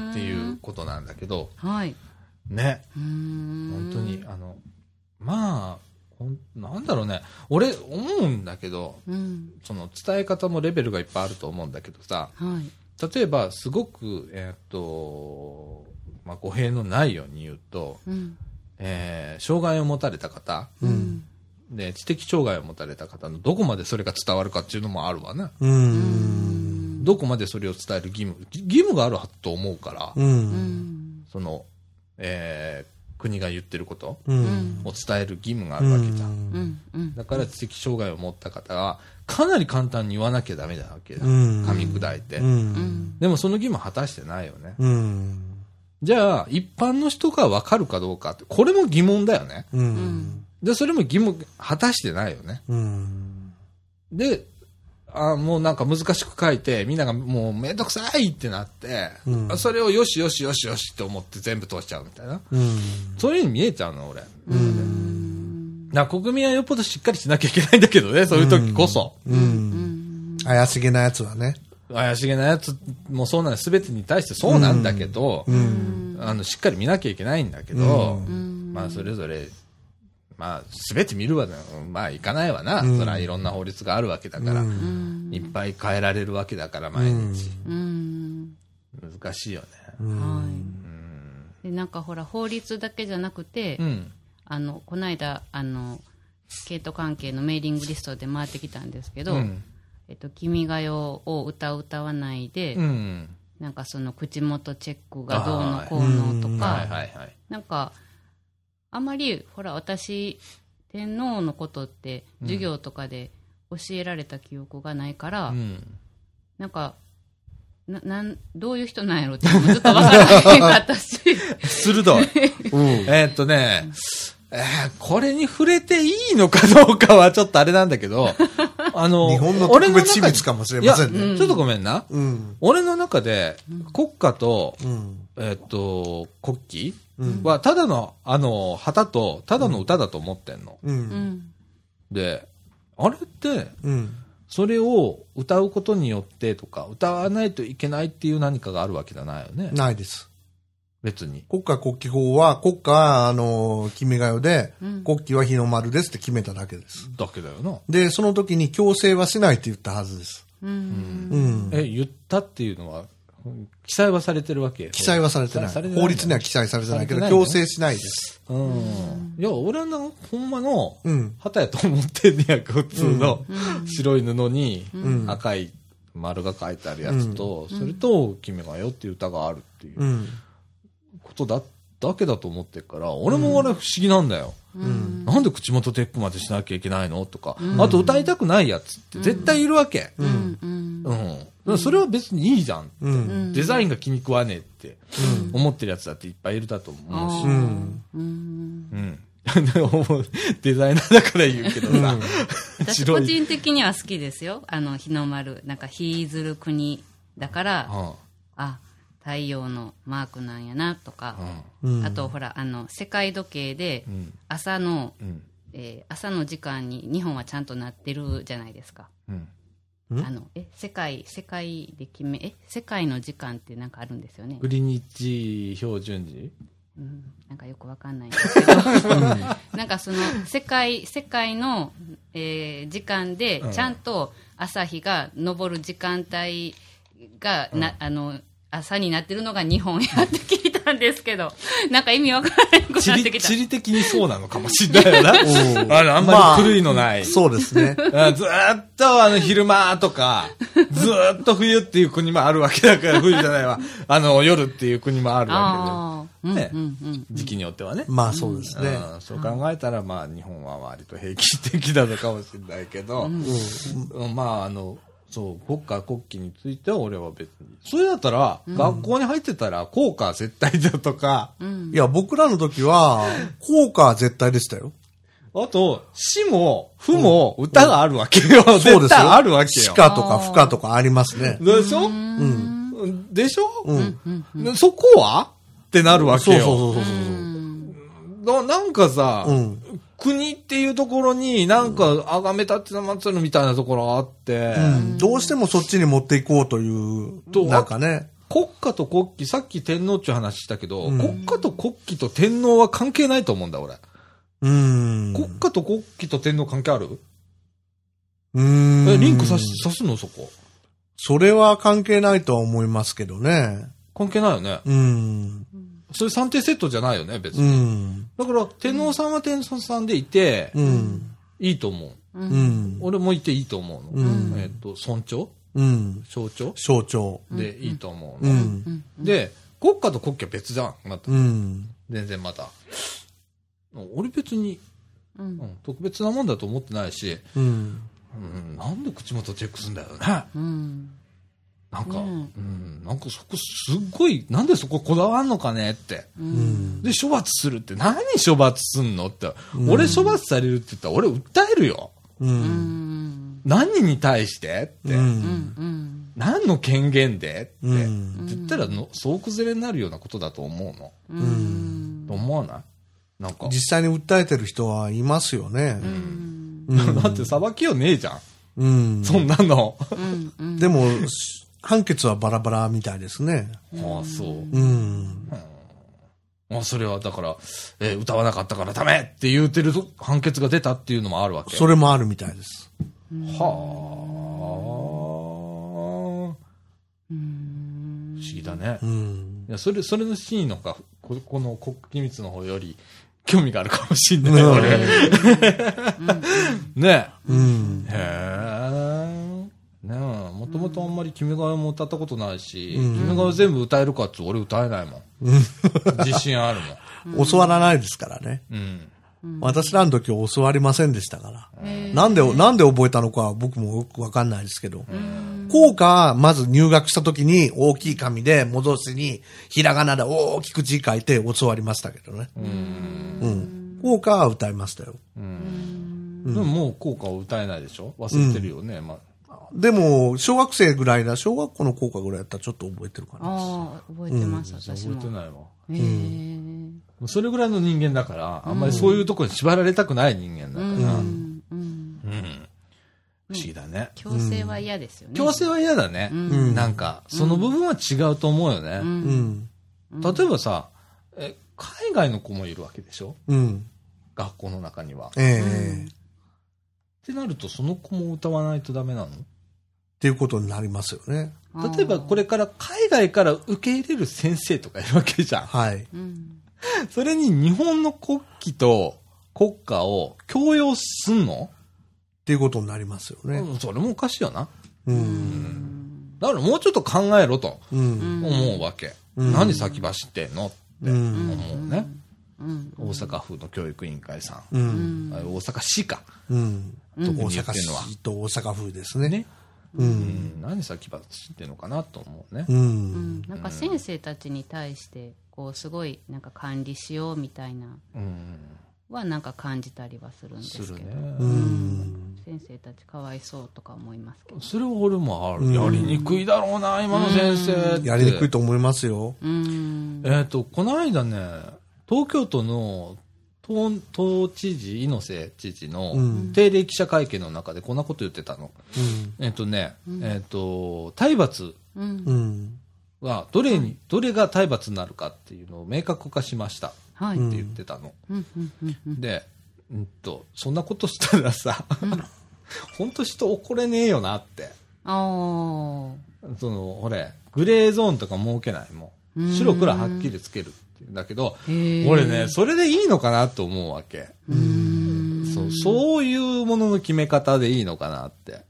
Speaker 3: ん。
Speaker 1: っていう。ことなんだけど、
Speaker 3: はい。
Speaker 1: ね。本当に、あの、まあ、なんだろうね。俺、思うんだけど、
Speaker 3: うん。
Speaker 1: その伝え方もレベルがいっぱいあると思うんだけどさ、
Speaker 3: はい。
Speaker 1: 例えば、すごく、えーっと、まあ、語弊のないように言うと、
Speaker 3: うん。
Speaker 1: えー障害を持たれた方、
Speaker 3: うん。
Speaker 1: で、知的障害を持たれた方のどこまでそれが伝わるかっていうのもあるわね。
Speaker 2: うーん。
Speaker 1: どこまでそれを伝える義務、義務があると思うから、
Speaker 2: う。
Speaker 3: うんん。
Speaker 1: その、えー国が言ってること
Speaker 2: うん。
Speaker 1: を伝える義務があるわけじゃん。だから知的障害を持った方は、かなり簡単に言わなきゃダメなわけだ。
Speaker 2: うん
Speaker 1: 噛み砕いて。でもその義務果たしてないよね。
Speaker 2: うん。
Speaker 1: じゃあ、一般の人がわかるかどうかって、これも疑問だよね。
Speaker 2: うん。
Speaker 1: で、それも義務果たしてないよね。
Speaker 2: うん。
Speaker 1: で、あもうなんか難しく書いて、みんながもうめんどくさいってなって、
Speaker 2: うん
Speaker 1: それをよしよしよしよしって思って全部通しちゃうみたいな。
Speaker 2: うん。
Speaker 1: そういうふうに見えちゃうの、俺。
Speaker 3: うん。
Speaker 1: だから国民はよっぽどしっかりしなきゃいけないんだけどね、そういう時こそ。
Speaker 2: うん。怪しげなやつはね。
Speaker 1: 怪しげなやつもそうなんです。全てに対してそうなんだけど、
Speaker 2: うん。
Speaker 1: あの、しっかり見なきゃいけないんだけど、
Speaker 2: うん
Speaker 1: まあ、それぞれ、まあ、全て見るわね、まあ、いかないわな。
Speaker 2: うん
Speaker 1: それはいろんな法律があるわけだから、
Speaker 2: うん
Speaker 1: いっぱい変えられるわけだから、毎日。
Speaker 3: うん。
Speaker 1: 難しいよね。
Speaker 3: はい。で、なんかほら、法律だけじゃなくて
Speaker 1: う、ん。
Speaker 3: あの、この間、あの、系統関係のメーリングリストで回ってきたんですけど、
Speaker 1: うん。
Speaker 3: えっと、君が代を歌う歌わないで、
Speaker 1: うん。
Speaker 3: なんかその口元チェックがどうのこうのとか、
Speaker 1: はいはいはい。
Speaker 3: なんか、あまり、ほら、私、天皇のことって、授業とかで教えられた記憶がないから、
Speaker 1: うん。
Speaker 3: なんか、ななんどういう人なんやろってずっとわからへんかったし、
Speaker 1: 鋭い。
Speaker 2: うん。
Speaker 1: えーっとね、えーこれに触れていいのかどうかはちょっとあれなんだけど、あの、
Speaker 2: 日本の
Speaker 1: 俺
Speaker 2: 特別秘密かもしれませんね。
Speaker 1: いやちょっとごめんな。
Speaker 2: うん。
Speaker 1: 俺の中で、国歌と、
Speaker 2: うん。
Speaker 1: えーっと、国旗
Speaker 2: うん
Speaker 1: は、ただの、あの、旗と、ただの歌だと思ってんの。
Speaker 2: う。
Speaker 3: うんん、
Speaker 1: で、あれって、
Speaker 2: うん。
Speaker 1: それを歌うことによってとか、歌わないといけないっていう何かがあるわけじゃないよね。
Speaker 2: ないです。
Speaker 1: 別に。
Speaker 2: 国家国旗法は、国家は、あの、君が代で、
Speaker 3: うん
Speaker 2: 国旗は日の丸ですって決めただけです。
Speaker 1: だけだよな。
Speaker 2: で、その時に強制はしないって言ったはずです。
Speaker 3: うん、
Speaker 2: うん。
Speaker 1: え、言ったっていうのは、記載はされてるわけ
Speaker 2: 記載はされてない。法律には記載されてないけど、強制しないです。
Speaker 1: うん。いや、俺はな、ほんまの、
Speaker 2: うん。
Speaker 1: 旗やと思ってんねや、普通の白い布に
Speaker 2: ん
Speaker 1: 赤い丸が書いてあるやつと、それと、君が代っていう歌があるっていう
Speaker 2: うん。
Speaker 1: ことだ、だけだと思ってるから、俺も俺不思議なんだよ。
Speaker 2: うん。
Speaker 1: なんで口元テックまでしなきゃいけないの？とか、あと歌いたくないやつって絶対いるわけ。
Speaker 3: うん、うん、
Speaker 1: それは別にいいじゃん。
Speaker 2: うん。
Speaker 1: デザインが気に食わねえって思ってるやつだっていっぱいいるだと思うし。
Speaker 2: うん。
Speaker 3: うん。
Speaker 1: デザイナーだから言うけどさ、
Speaker 3: 私個人的には好きですよ。あの、日の丸。なんか、日ずる国だから、
Speaker 1: うん
Speaker 3: あ、太陽のマークなんやなとか、
Speaker 2: うん
Speaker 3: あとほら、あの、世界時計で
Speaker 1: うん
Speaker 3: 朝の、
Speaker 1: うん
Speaker 3: えー朝の時間に日本はちゃんとなってるじゃないですか。
Speaker 1: うん
Speaker 3: あのえ世界世界で決めえ世界の時間ってなんかあるんですよね。
Speaker 1: グ、リニッジ標準時？
Speaker 3: うん、なんかよくわかんないんですけど。なんかその世界世界の、えー時間で
Speaker 1: うん。
Speaker 3: ちゃんと朝日が昇る時間帯がな、あの朝になってるのが日本やって聞いたんですけどなんか意味わからなく
Speaker 1: 地理
Speaker 3: なってきた
Speaker 1: 地理的にそうなのかもしれないよな。
Speaker 2: お
Speaker 1: あの、あんまり狂いのない。
Speaker 2: そうですね。
Speaker 1: あずーっとあの昼間とか、ずーっと冬っていう国もあるわけだから、冬じゃないわ。あの夜っていう国もあるわ
Speaker 3: ああ、うん
Speaker 1: ね
Speaker 3: うんうん
Speaker 1: けで、時期によってはね。
Speaker 2: まあそうですね。
Speaker 1: うんそう考えたら、まあ日本は割と平均的なのかもしれないけど、うんまああの、そう、国家国旗については俺は別に。それだったら、学校に入ってたら、効果絶対だとか、
Speaker 3: うん
Speaker 2: いや、僕らの時は、効果は絶対でしたよ。
Speaker 1: あと、死も、負も歌があるわけよ。
Speaker 2: そうですよ。
Speaker 1: 絶対あるわけよ。
Speaker 2: 鹿とか負荷とかありますね。
Speaker 1: でしょ？
Speaker 2: うん。
Speaker 1: でしょ、
Speaker 2: うん。
Speaker 1: でそこは？ってなるわけ
Speaker 2: そう
Speaker 1: よ。
Speaker 2: そうそうそうそう。
Speaker 1: ななんかさ、
Speaker 2: うん
Speaker 1: 国っていうところになんか、あがめたって祭るみたいなところがあって、
Speaker 2: うんどうしてもそっちに持っていこうという、
Speaker 1: と
Speaker 2: なんかね。
Speaker 1: 国家と国旗、さっき天皇っていう話したけど、
Speaker 2: うん
Speaker 1: 国家と国旗と天皇は関係ないと思うんだ、俺。
Speaker 2: うん。
Speaker 1: 国家と国旗と天皇関係ある、
Speaker 2: うん。
Speaker 1: え、リンクさし、さすのそこ？
Speaker 2: それは関係ないとは思いますけどね。
Speaker 1: 関係ないよね。
Speaker 2: うん。
Speaker 1: それ算定セットじゃないよね、別
Speaker 2: う
Speaker 1: に。
Speaker 2: ん。
Speaker 1: だから、天皇さんは天皇さんでいて、
Speaker 2: うん。
Speaker 1: いいと思う。
Speaker 2: うん。
Speaker 1: 俺もいていいと思うの。
Speaker 2: うん
Speaker 1: えっ、と、尊重
Speaker 2: うん。
Speaker 1: 象徴
Speaker 2: 象徴。
Speaker 1: でいいと思う
Speaker 2: う
Speaker 1: の、
Speaker 2: ん。
Speaker 1: で、国家と国旗は別じゃん。また
Speaker 2: うん。
Speaker 1: 全然また。俺別に、
Speaker 3: うん
Speaker 1: うん特別なもんだと思ってないし、
Speaker 2: うん。
Speaker 1: うん、なんで口元チェックすんだよね。
Speaker 3: うん
Speaker 1: なんか、
Speaker 3: う
Speaker 1: うんん、なんかそこすっごい、なんでそここだわんのかねって。
Speaker 2: うん。
Speaker 1: で、処罰するって、何処罰すんのって。俺処罰されるって言ったら、俺訴えるよ。
Speaker 2: う。
Speaker 3: うんん
Speaker 1: 何に対してって。
Speaker 2: う。
Speaker 3: うんん
Speaker 1: 何の権限でって。
Speaker 2: うん
Speaker 1: って言ったらの、総崩れになるようなことだと思うの。
Speaker 3: うん
Speaker 1: と思わない？なんか。
Speaker 2: 実際に訴えてる人はいますよね。
Speaker 1: だって裁きよねえじゃん。
Speaker 2: うん。
Speaker 1: そんなの。
Speaker 3: うんうん
Speaker 2: でも、判決はバラバラみたいですね。
Speaker 1: ああ、そう。
Speaker 2: うん。
Speaker 1: まあ、それはだから、えー歌わなかったからダメって言うてると判決が出たっていうのもあるわけ。
Speaker 2: それもあるみたいです。
Speaker 1: はあ。不思議だね。
Speaker 2: うん。
Speaker 1: いや、それ、それのシーンのか、ここの国機密の方より興味があるかもしんない、俺。ね
Speaker 2: うん。
Speaker 1: へえ。ねえ、もともとあんまり君が代も歌ったことないし、
Speaker 2: うん
Speaker 1: 君が代全部歌えるかって俺歌えないもん。自信ある
Speaker 2: 教わらないですからね。
Speaker 1: もん。うん。
Speaker 2: 私らの時は教わりませんでしたから。なんで、なんで覚えたのかは僕もよくわかんないですけど。効果はまず入学した時に大きい紙で戻しにひらがなで大きく字書いて教わりましたけどね。うん。効果は歌いましたよ。
Speaker 1: でももう効果を歌えないでしょ？忘れてるよね。まあ、
Speaker 2: でも、小学生ぐらいだ、小学校の効果ぐらいだったらちょっと覚えてるかな。
Speaker 3: ああ覚えてます私も
Speaker 1: 覚えてないわ。
Speaker 3: へえ
Speaker 1: それぐらいの人間だから、あんまりそういうところに縛られたくない人間だから。
Speaker 3: う
Speaker 1: うん。
Speaker 3: んうん
Speaker 1: 不思議だね。
Speaker 3: 強制は嫌ですよね
Speaker 1: 強制は嫌だね。
Speaker 2: ん
Speaker 1: なんか、その部分は違うと思うよね。
Speaker 2: うん。
Speaker 1: 例えばさ、え、海外の子もいるわけでしょ？
Speaker 2: うん。
Speaker 1: 学校の中には。っ
Speaker 2: ええ
Speaker 1: てなると、その子も歌わないとダメなの？
Speaker 2: っていうことになりますよね。
Speaker 1: 例えばこれから海外から受け入れる先生とかいるわけじゃん。
Speaker 2: はい。
Speaker 3: うん
Speaker 1: それに日本の国旗と国歌を強要すんの、
Speaker 2: っていうことになりますよね。
Speaker 1: うんそれもおかしいよな。
Speaker 2: うん。
Speaker 1: だからもうちょっと考えろと
Speaker 2: うん。
Speaker 1: 思うわけ。
Speaker 2: うん
Speaker 1: 何先走ってんの？って
Speaker 2: うん。
Speaker 1: 思うね。
Speaker 3: うん
Speaker 1: 大阪府の教育委員会さん。
Speaker 2: うん。
Speaker 1: あ大阪市か。
Speaker 2: うん。
Speaker 1: 特
Speaker 2: 大阪
Speaker 1: に言ってんのは。
Speaker 2: 市と大阪府ですね。
Speaker 1: ね。
Speaker 2: う。
Speaker 1: うんん、何先走ってんのかなと思うね。
Speaker 2: う。
Speaker 3: うんんなんか先生たちに対してこうすごいなんか管理しようみたいな
Speaker 1: うん。
Speaker 3: はなんか感じたりはするんですすけど。
Speaker 2: うん。
Speaker 3: 先生たちかわいそうとか思いますけど
Speaker 1: それは俺もある。
Speaker 2: うん
Speaker 1: やりにくいだろうな、今の先生って。
Speaker 2: やりにくいと思いますよ。
Speaker 3: うん
Speaker 1: えっ、と、この間ね、東京都の、都都知事、猪瀬知事の
Speaker 2: うん
Speaker 1: 定例記者会見の中でこんなこと言ってたの。
Speaker 2: うん。
Speaker 1: えっとね、えっと、体罰
Speaker 3: うん
Speaker 2: うん。
Speaker 1: はどれに、どれが体罰になるかっていうのを明確化しましたって
Speaker 3: はい。
Speaker 2: うん
Speaker 1: 言ってたの。
Speaker 3: うんうんうんうん
Speaker 1: で、うんと、そんなことしたらさ、本当人怒れねえよなって。
Speaker 3: ああ。
Speaker 1: その、ほれ、グレーゾーンとか設けないもん。
Speaker 3: うん
Speaker 1: 白黒はっきりつけるんだけど、俺ね、それでいいのかなと思うわけ。
Speaker 3: うん。
Speaker 1: そう、そういうものの決め方でいいのかなって。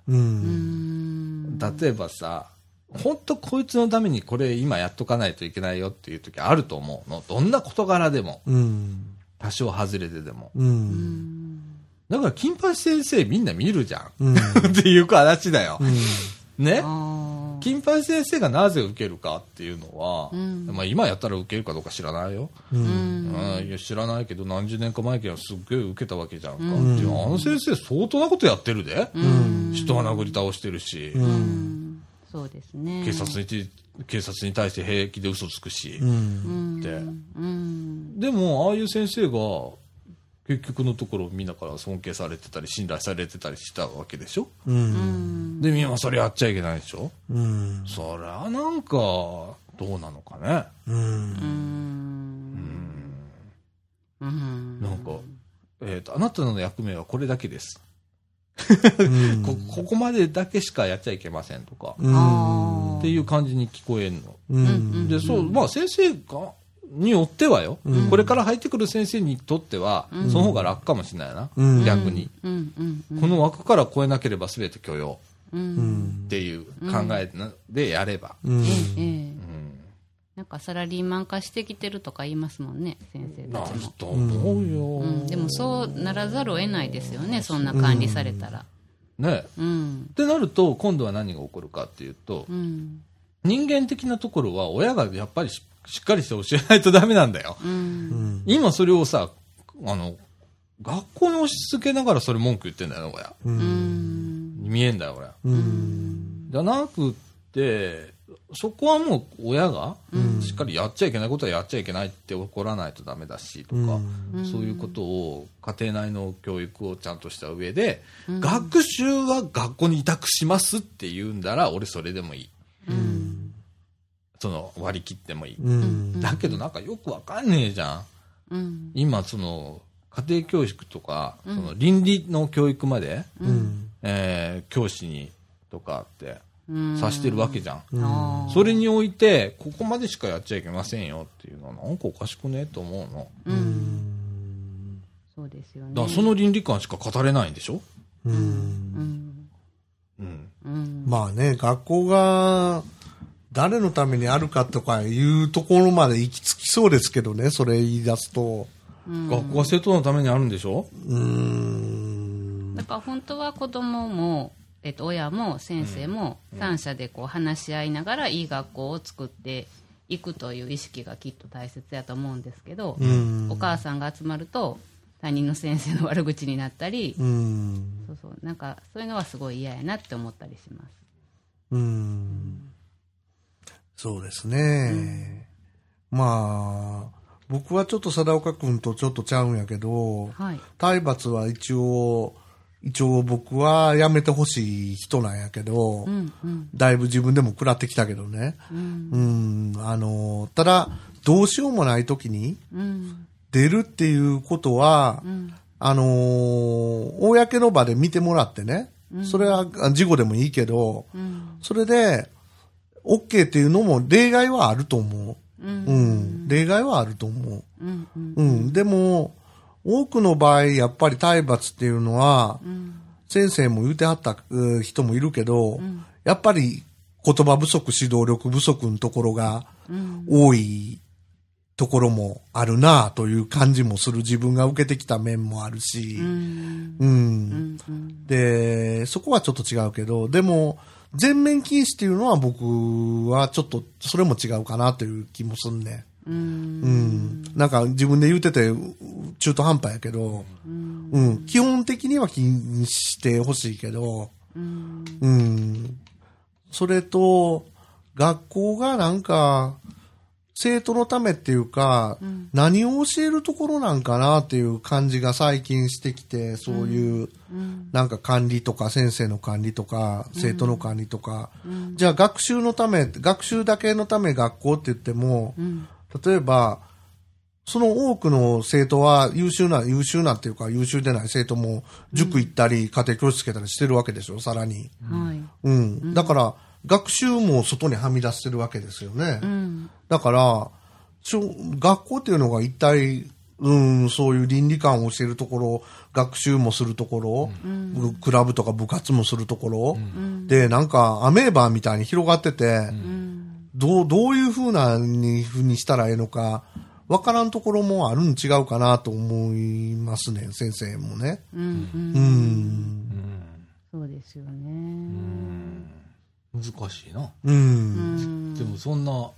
Speaker 1: 例えばさ、本当こいつのためにこれ今やっとかないといけないよっていう時あると思うの。どんな事柄でも。
Speaker 2: うん。
Speaker 1: 多少外れてでも。だから、金八先生みんな見るじゃん。
Speaker 2: うん。
Speaker 1: っていう話だよ。ね？金八先生がなぜ受けるかっていうのは、
Speaker 3: うん
Speaker 1: まあ今やったら受けるかどうか知らないよ。
Speaker 2: う。
Speaker 3: うんん。
Speaker 1: うん、いや知らないけど何十年か前からすっごい受けたわけじゃんか。
Speaker 3: うん
Speaker 1: あの先生相当なことやってるで。
Speaker 3: うん。
Speaker 1: 人は殴り倒してるし、
Speaker 2: う。
Speaker 3: うんん。そうですね。
Speaker 1: 警察にて警察に対して平気で嘘つくし。で
Speaker 3: うん。
Speaker 1: でも、ああいう先生が、結局のところみんなから尊敬されてたり信頼されてたりしたわけでしょ？
Speaker 2: う。
Speaker 3: うんん。
Speaker 1: で、今それやっちゃいけないでしょ？
Speaker 2: うん。
Speaker 1: そりゃなんか、どうなのかね。
Speaker 2: う。
Speaker 3: うんん。うん。
Speaker 1: なんか、えっ、と、あなたの役目はこれだけです。
Speaker 2: うん
Speaker 1: こ、ここまでだけしかやっちゃいけませんとか、
Speaker 2: うん。
Speaker 1: っていう感じに聞こえんの。
Speaker 2: うん。
Speaker 1: で、そう、まあ先生が、によってはよ、
Speaker 2: うん
Speaker 1: これから入ってくる先生にとっては、
Speaker 3: うん
Speaker 1: その方が楽かもしれないな、
Speaker 2: うん
Speaker 1: 逆に。
Speaker 3: うん。うん。うん。
Speaker 1: この枠から超えなければ全て許容っ。ていう考えでやれば。
Speaker 2: うん。
Speaker 3: ええ。ええ
Speaker 1: うん
Speaker 3: なんかサラリーマン化してきてるとか言いますもんね、先生たちも。
Speaker 1: と思うよ、
Speaker 3: うん、でもそうならざるを得ないですよね、そんな管理されたら。
Speaker 1: ね。
Speaker 3: うん。
Speaker 1: ってなると、今度は何が起こるかっていうと、
Speaker 3: うん。
Speaker 1: 人間的なところは親がやっぱりししっかりして教えないとダメなんだよ。
Speaker 3: う。
Speaker 2: うんん。
Speaker 1: 今それをさ、あの、学校に押し付けながらそれ文句言ってんだよな、親。
Speaker 2: う。
Speaker 3: うんん。
Speaker 1: 見えんだよ、俺。
Speaker 2: うん。
Speaker 1: じゃなくって、そこはもう親が
Speaker 2: うん
Speaker 1: しっかりやっちゃいけないことはやっちゃいけないって怒らないとダメだしとか、
Speaker 3: うん
Speaker 1: そういうことを家庭内の教育をちゃんとした上で、
Speaker 3: うん
Speaker 1: 学習は学校に委託しますって言うんだら俺それでもいい。
Speaker 3: うん。
Speaker 1: その割り切ってもいい。
Speaker 2: うん。
Speaker 1: だけどなんかよくわかんねえじゃん。
Speaker 3: うん。
Speaker 1: 今その家庭教育とか、
Speaker 3: うん
Speaker 1: その倫理の教育まで、
Speaker 2: うん。
Speaker 1: えー教師にとかって
Speaker 3: うん。
Speaker 1: さしてるわけじゃん。それにおいて、ここまでしかやっちゃいけませんよっていうのは、なんかおかしくねと思うの。
Speaker 3: う。
Speaker 2: うんん。
Speaker 3: そうですよね。
Speaker 1: だからその倫理観しか語れないんでしょ？うん。
Speaker 3: うん。
Speaker 2: まあね、学校が誰のためにあるかとかいうところまで行き着きそうですけどね、それ言い出すと。
Speaker 3: うん
Speaker 1: 学校は生徒のためにあるんでしょ？
Speaker 2: うーん。
Speaker 3: だから本当は子供も、えっと、親も先生も三者でこう話し合いながらいい学校を作っていくという意識がきっと大切やと思うんですけど、
Speaker 2: うん。
Speaker 3: お母さんが集まると他人の先生の悪口になったり、
Speaker 2: うん。
Speaker 3: そうそうなんかそういうのはすごい嫌やなって思ったりします。
Speaker 2: うん。そうですね。まあ、僕はちょっと貞岡君とちょっとちゃうんやけど、
Speaker 3: はい。
Speaker 2: 体罰は一応、一応僕はやめてほしい人なんやけど、
Speaker 3: うんうん。
Speaker 2: だいぶ自分でも食らってきたけどね。
Speaker 3: うん。
Speaker 2: うん、あの、ただ、どうしようもない時に
Speaker 3: うん。
Speaker 2: 出るっていうことは、
Speaker 3: うん。
Speaker 2: あのー公の場で見てもらってね、それはあ事故でもいいけど、
Speaker 3: うん。
Speaker 2: それで、OK っていうのも例外はあると思う。
Speaker 3: うん。
Speaker 2: うん、例外はあると思う。
Speaker 3: うんうん。
Speaker 2: うん、でも、多くの場合、やっぱり体罰っていうのは、
Speaker 3: うん。
Speaker 2: 先生も言うてはったう人もいるけど、
Speaker 3: ん。
Speaker 2: やっぱり言葉不足、指導力不足のところが
Speaker 3: うん。
Speaker 2: 多いところもあるなという感じもする自分が受けてきた面もあるし、
Speaker 3: うん。
Speaker 2: で、そこはちょっと違うけど、でも、全面禁止っていうのは僕はちょっと、それも違うかなという気もすんね。
Speaker 3: うん
Speaker 2: うん。なんか自分で言うてて中途半端やけど、
Speaker 3: うん
Speaker 2: うん。基本的には気にしてほしいけど、
Speaker 3: うん
Speaker 2: うん。それと、学校がなんか、生徒のためっていうか、何を教えるところなんかなっていう感じが最近してきて、そういう、なんか管理とか先生の管理とか、生徒の管理とか、じゃあ学習のため、学習だけのため学校って言っても、例えば、その多くの生徒は優秀な、優秀なっていうか優秀でない生徒も塾行ったり、家庭教室つけたりしてるわけでしょ、さらに。
Speaker 3: はい。
Speaker 2: うん。だから、学習も外にはみ出してるわけですよね。
Speaker 3: うん。
Speaker 2: だから、学校っていうのが一体、うん、そういう倫理観を教えるところ、学習もするところ、クラブとか部活もするところ、で、なんかアメーバーみたいに広がってて、どう、どういうふうなに、ふうにしたらええのか、わからんところもあるん違うかなと思いますね、先生もね。
Speaker 3: うん。うん。
Speaker 2: うん。
Speaker 3: そうですよね。
Speaker 1: 難しいな。
Speaker 2: うん。
Speaker 1: でもそんな、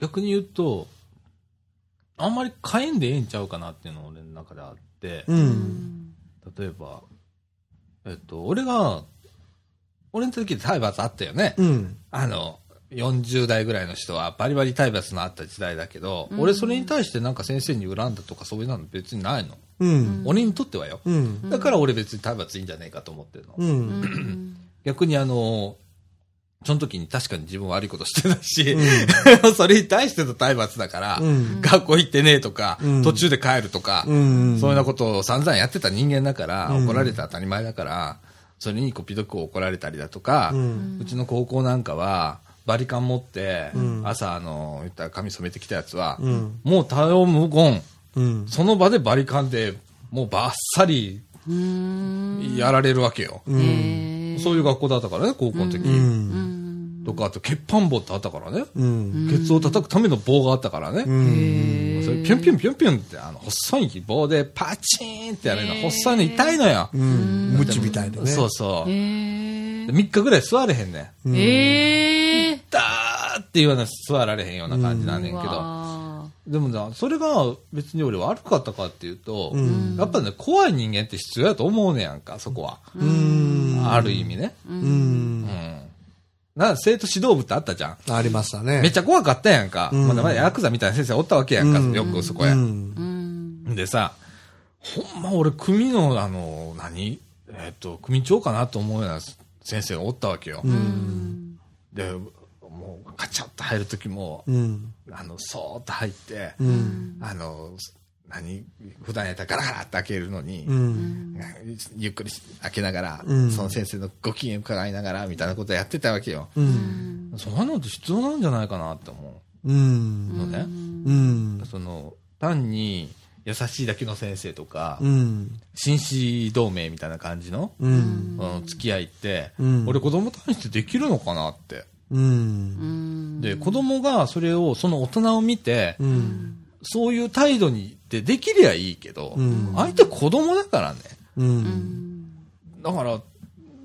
Speaker 1: 逆に言うと、あんまり変えんでええんちゃうかなっていうのが俺の中であって、
Speaker 2: うん。
Speaker 1: 例えば、えっと、俺が、俺の時体罰あったよね。
Speaker 2: うん。
Speaker 1: あの、40代ぐらいの人はバリバリ体罰のあった時代だけど、俺それに対してなんか先生に恨んだとかそういうの別にないの。
Speaker 2: うん。
Speaker 1: 俺にとってはよ。
Speaker 2: うん。
Speaker 1: だから俺別に体罰いいんじゃねえかと思ってるの。
Speaker 2: うん。
Speaker 1: 逆にあの、その時に確かに自分悪いことしてたし、それに対しての体罰だから、
Speaker 2: うん
Speaker 1: 学校行ってねえとか、
Speaker 2: うん
Speaker 1: 途中で帰るとか、
Speaker 2: うん。
Speaker 1: そういうようなことを散々やってた人間だから、
Speaker 2: うん
Speaker 1: 怒られて当たり前だから、それにこぴどく怒られたりだとか、
Speaker 2: う
Speaker 1: うんちの高校なんかは、バリカン持って、
Speaker 2: ん
Speaker 1: 朝、あの、言ったら髪染めてきたやつは、
Speaker 2: うん。
Speaker 1: もう対応無言、
Speaker 2: うん。
Speaker 1: その場でバリカンで、もうバッサリ
Speaker 3: うん。
Speaker 1: やられるわけよ。そういう学校だったからね、高校の時。
Speaker 2: うん。
Speaker 1: とか、あと、欠板棒ってあったからね。
Speaker 2: うん。
Speaker 1: ケツを叩くための棒があったからね。
Speaker 2: うん。
Speaker 1: それピュンピュンピュンピュンって、あの、細い棒でパチーンってやるの、細いの痛いのよ。
Speaker 2: うん。ムチみたいなね。
Speaker 1: そうそう。
Speaker 3: へ
Speaker 1: 3
Speaker 3: ー
Speaker 1: 日ぐらい座れへんねん。
Speaker 3: へー
Speaker 1: だーっていうような座られへんような感じなんねんけど。
Speaker 3: わ
Speaker 1: でもな、それが別に俺悪かったかっていうと、
Speaker 2: ん
Speaker 1: やっぱね、怖い人間って必要やと思うねやんか、そこは。
Speaker 2: うん。
Speaker 1: ある意味ね。
Speaker 2: う。
Speaker 1: うんん。な、生徒指導部ってあったじゃん。
Speaker 2: ありましたね。
Speaker 1: めっちゃ怖かったやんか。
Speaker 2: うん
Speaker 1: まだまだヤクザみたいな先生おったわけやんか、よくそこや。でさ、ほんま俺、組の、あの、何？えっ、と、組長かなと思うような先生がおったわけよ。
Speaker 3: うん。
Speaker 1: で、もう、カチャッと入るときも、
Speaker 2: うん。
Speaker 1: あの、そーっと入って、
Speaker 2: うん。
Speaker 1: あの、何普段やったらガラガラって開けるのに、
Speaker 2: うん。
Speaker 1: ゆっくり開けながら、
Speaker 2: うん
Speaker 1: その先生のご機嫌伺いながら、みたいなことやってたわけよ。
Speaker 2: うん。
Speaker 1: そんなのって必要なんじゃないかなって思
Speaker 2: うん
Speaker 1: う。のね。
Speaker 2: うん。
Speaker 1: その、単に優しいだけの先生とか、
Speaker 2: うん。
Speaker 1: 紳士同盟みたいな感じの、
Speaker 2: うん。
Speaker 1: うん付き合いって、
Speaker 2: うん
Speaker 1: 俺子供対してできるのかなって。
Speaker 2: うん。
Speaker 1: で、子供がそれを、その大人を見て、
Speaker 2: うん。
Speaker 1: そういう態度にってできりゃいいけど、
Speaker 2: うん
Speaker 1: 相手子供だからね。
Speaker 2: うん。
Speaker 1: だから、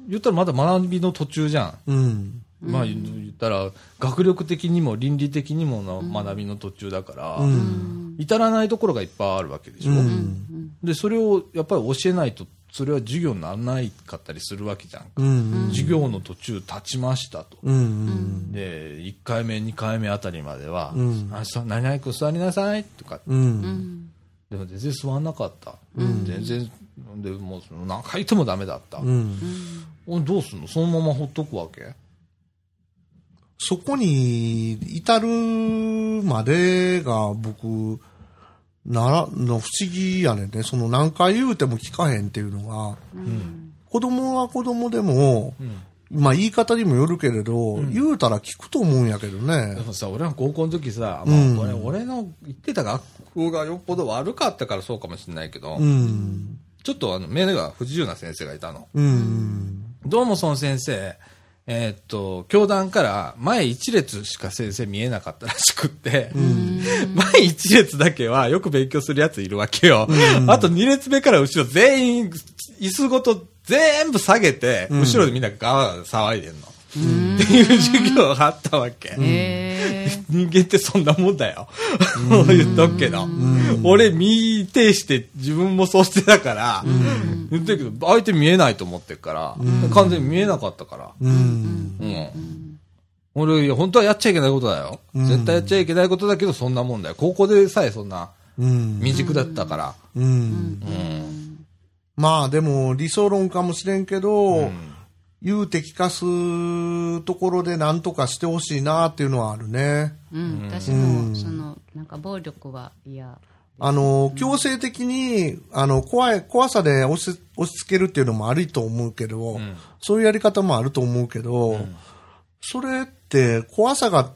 Speaker 1: 言ったらまだ学びの途中じゃん。
Speaker 2: うん。
Speaker 1: まあ言ったら、学力的にも倫理的にもの学びの途中だから、
Speaker 2: うん。
Speaker 1: 至らないところがいっぱいあるわけでしょ。
Speaker 2: うん。
Speaker 1: で、それをやっぱり教えないと、それは授業にならないかったりするわけじゃん。
Speaker 2: うん。
Speaker 1: 授業の途中立ちましたと。
Speaker 2: うん。
Speaker 1: で、1回目、2回目あたりまでは、
Speaker 2: うん
Speaker 1: あさ何々君座りなさいとか、
Speaker 2: うん。
Speaker 1: でも全然座んなかった。全然、でもう何回言ってもダメだった。
Speaker 2: うん。
Speaker 1: 俺どうすんの？そのままほっとくわけ？
Speaker 2: そこに至るまでが僕、なら、の不思議やねんね。その何回言うても聞かへんっていうのが、
Speaker 1: うん。
Speaker 2: 子供は子供でも、
Speaker 1: うん。
Speaker 2: まあ言い方にもよるけれど、言うたら聞くと思うんやけどね
Speaker 1: で。もさ、俺は高校の時さ、
Speaker 2: うん
Speaker 1: まあ、俺俺の行ってた学校がよっぽど悪かったからそうかもしれないけど、
Speaker 2: うん。
Speaker 1: ちょっとあの目が不自由な先生がいたの。
Speaker 2: うん。
Speaker 1: どうもその先生、えーっと、教団から前一列しか先生見えなかったらしくって、前一列だけはよく勉強するやついるわけよ。あと二列目から後ろ全員、椅子ごと全部下げて、後ろでみんなガー騒いでんの。っていう授業があったわけ。人間ってそんなもんだよ。言っとくけど。俺見てして自分もそうしてたから、言ってるけど、相手見えないと思ってるから、完全に見えなかったから。俺、本当はやっちゃいけないことだよ。
Speaker 2: うん
Speaker 1: 絶対やっちゃいけないことだけど、そんなもんだよ。高校でさえそんな、
Speaker 2: うん。
Speaker 1: 未熟だったから。
Speaker 2: まあでも理想論かもしれんけど、
Speaker 1: うん
Speaker 2: 言うて聞かすところで何とかしてほしいなっていうのはあるね。
Speaker 3: うん、私も、その、なんか暴力は嫌。
Speaker 2: あの、強制的に、あの、怖い、怖さで押し、押し付けるっていうのもあると思うけど、
Speaker 1: ん
Speaker 2: そういうやり方もあると思うけど、それって怖さが、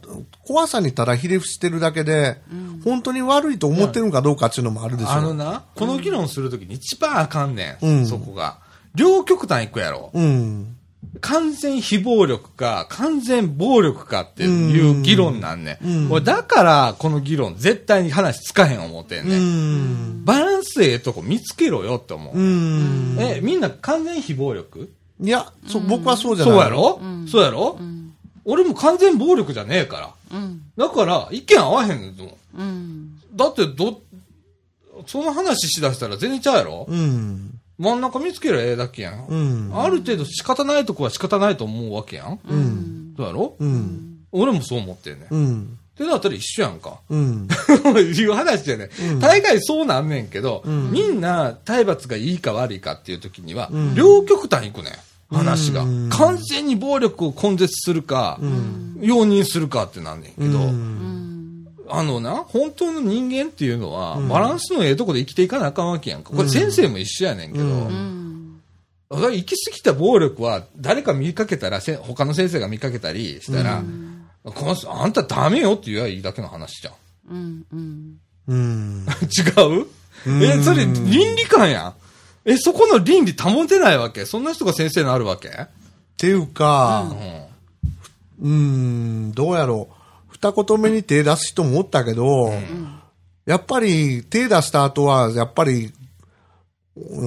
Speaker 2: 怖さにただひれ伏してるだけで、本当に悪いと思ってるのかどうかっていうのもあるでしょ。
Speaker 1: あのな、この議論するときに一番あかんねん。
Speaker 2: うん
Speaker 1: そこが。両極端行くやろ。
Speaker 2: うん。
Speaker 1: 完全非暴力か、完全暴力かっていう議論なんね。
Speaker 2: うん
Speaker 1: だから、この議論絶対に話つかへん思ってん
Speaker 2: う
Speaker 1: ね。
Speaker 2: ん。
Speaker 1: バランスええとこ見つけろよって思う。
Speaker 2: うん。
Speaker 1: え、みんな完全非暴力？
Speaker 2: いや、そ僕はそうじゃない。
Speaker 1: そうやろ、そうやろ、俺も完全暴力じゃねえから。
Speaker 3: うん、
Speaker 1: だから、意見合わへんねんと思う。
Speaker 3: うん、
Speaker 1: だって、ど、その話しだしたら全然ちゃうやろ、
Speaker 2: うん。
Speaker 1: 真ん中見つけりゃええだけやん。
Speaker 2: うん。
Speaker 1: ある程度仕方ないとこは仕方ないと思うわけやん。
Speaker 2: うん。
Speaker 1: そうやろ、
Speaker 2: うん。
Speaker 1: 俺もそう思ってんねん。っ
Speaker 2: うん。
Speaker 1: てなったら一緒やんか。
Speaker 2: うん。
Speaker 1: いう話じゃね、大概そうなんねんけど、
Speaker 2: ん
Speaker 1: みんな体罰がいいか悪いかっていう時には、
Speaker 2: ん
Speaker 1: 両極端行くねん。話が、
Speaker 2: うん
Speaker 1: 完全に暴力を根絶するか、容認するかってなんねんけど、
Speaker 3: うん、
Speaker 1: あのな、本当の人間っていうのは、バランスのええとこで生きていかなあかんわけやんか。これ先生も一緒やねんけど、
Speaker 2: うん
Speaker 3: うん、
Speaker 1: だから行き過ぎた暴力は誰か見かけたら、せ他の先生が見かけたりしたら、この人あんたダメよって言えばいいだけの話じゃん。
Speaker 3: うん、うん、
Speaker 2: うん。
Speaker 1: 違う？え、それ倫理観やん。え、そこの倫理保てないわけ？そんな人が先生になるわけ？
Speaker 2: っていうか、
Speaker 1: うん。
Speaker 2: うん、どうやろう。二言目に手出す人もおったけど、やっぱり手出した後は、やっぱり、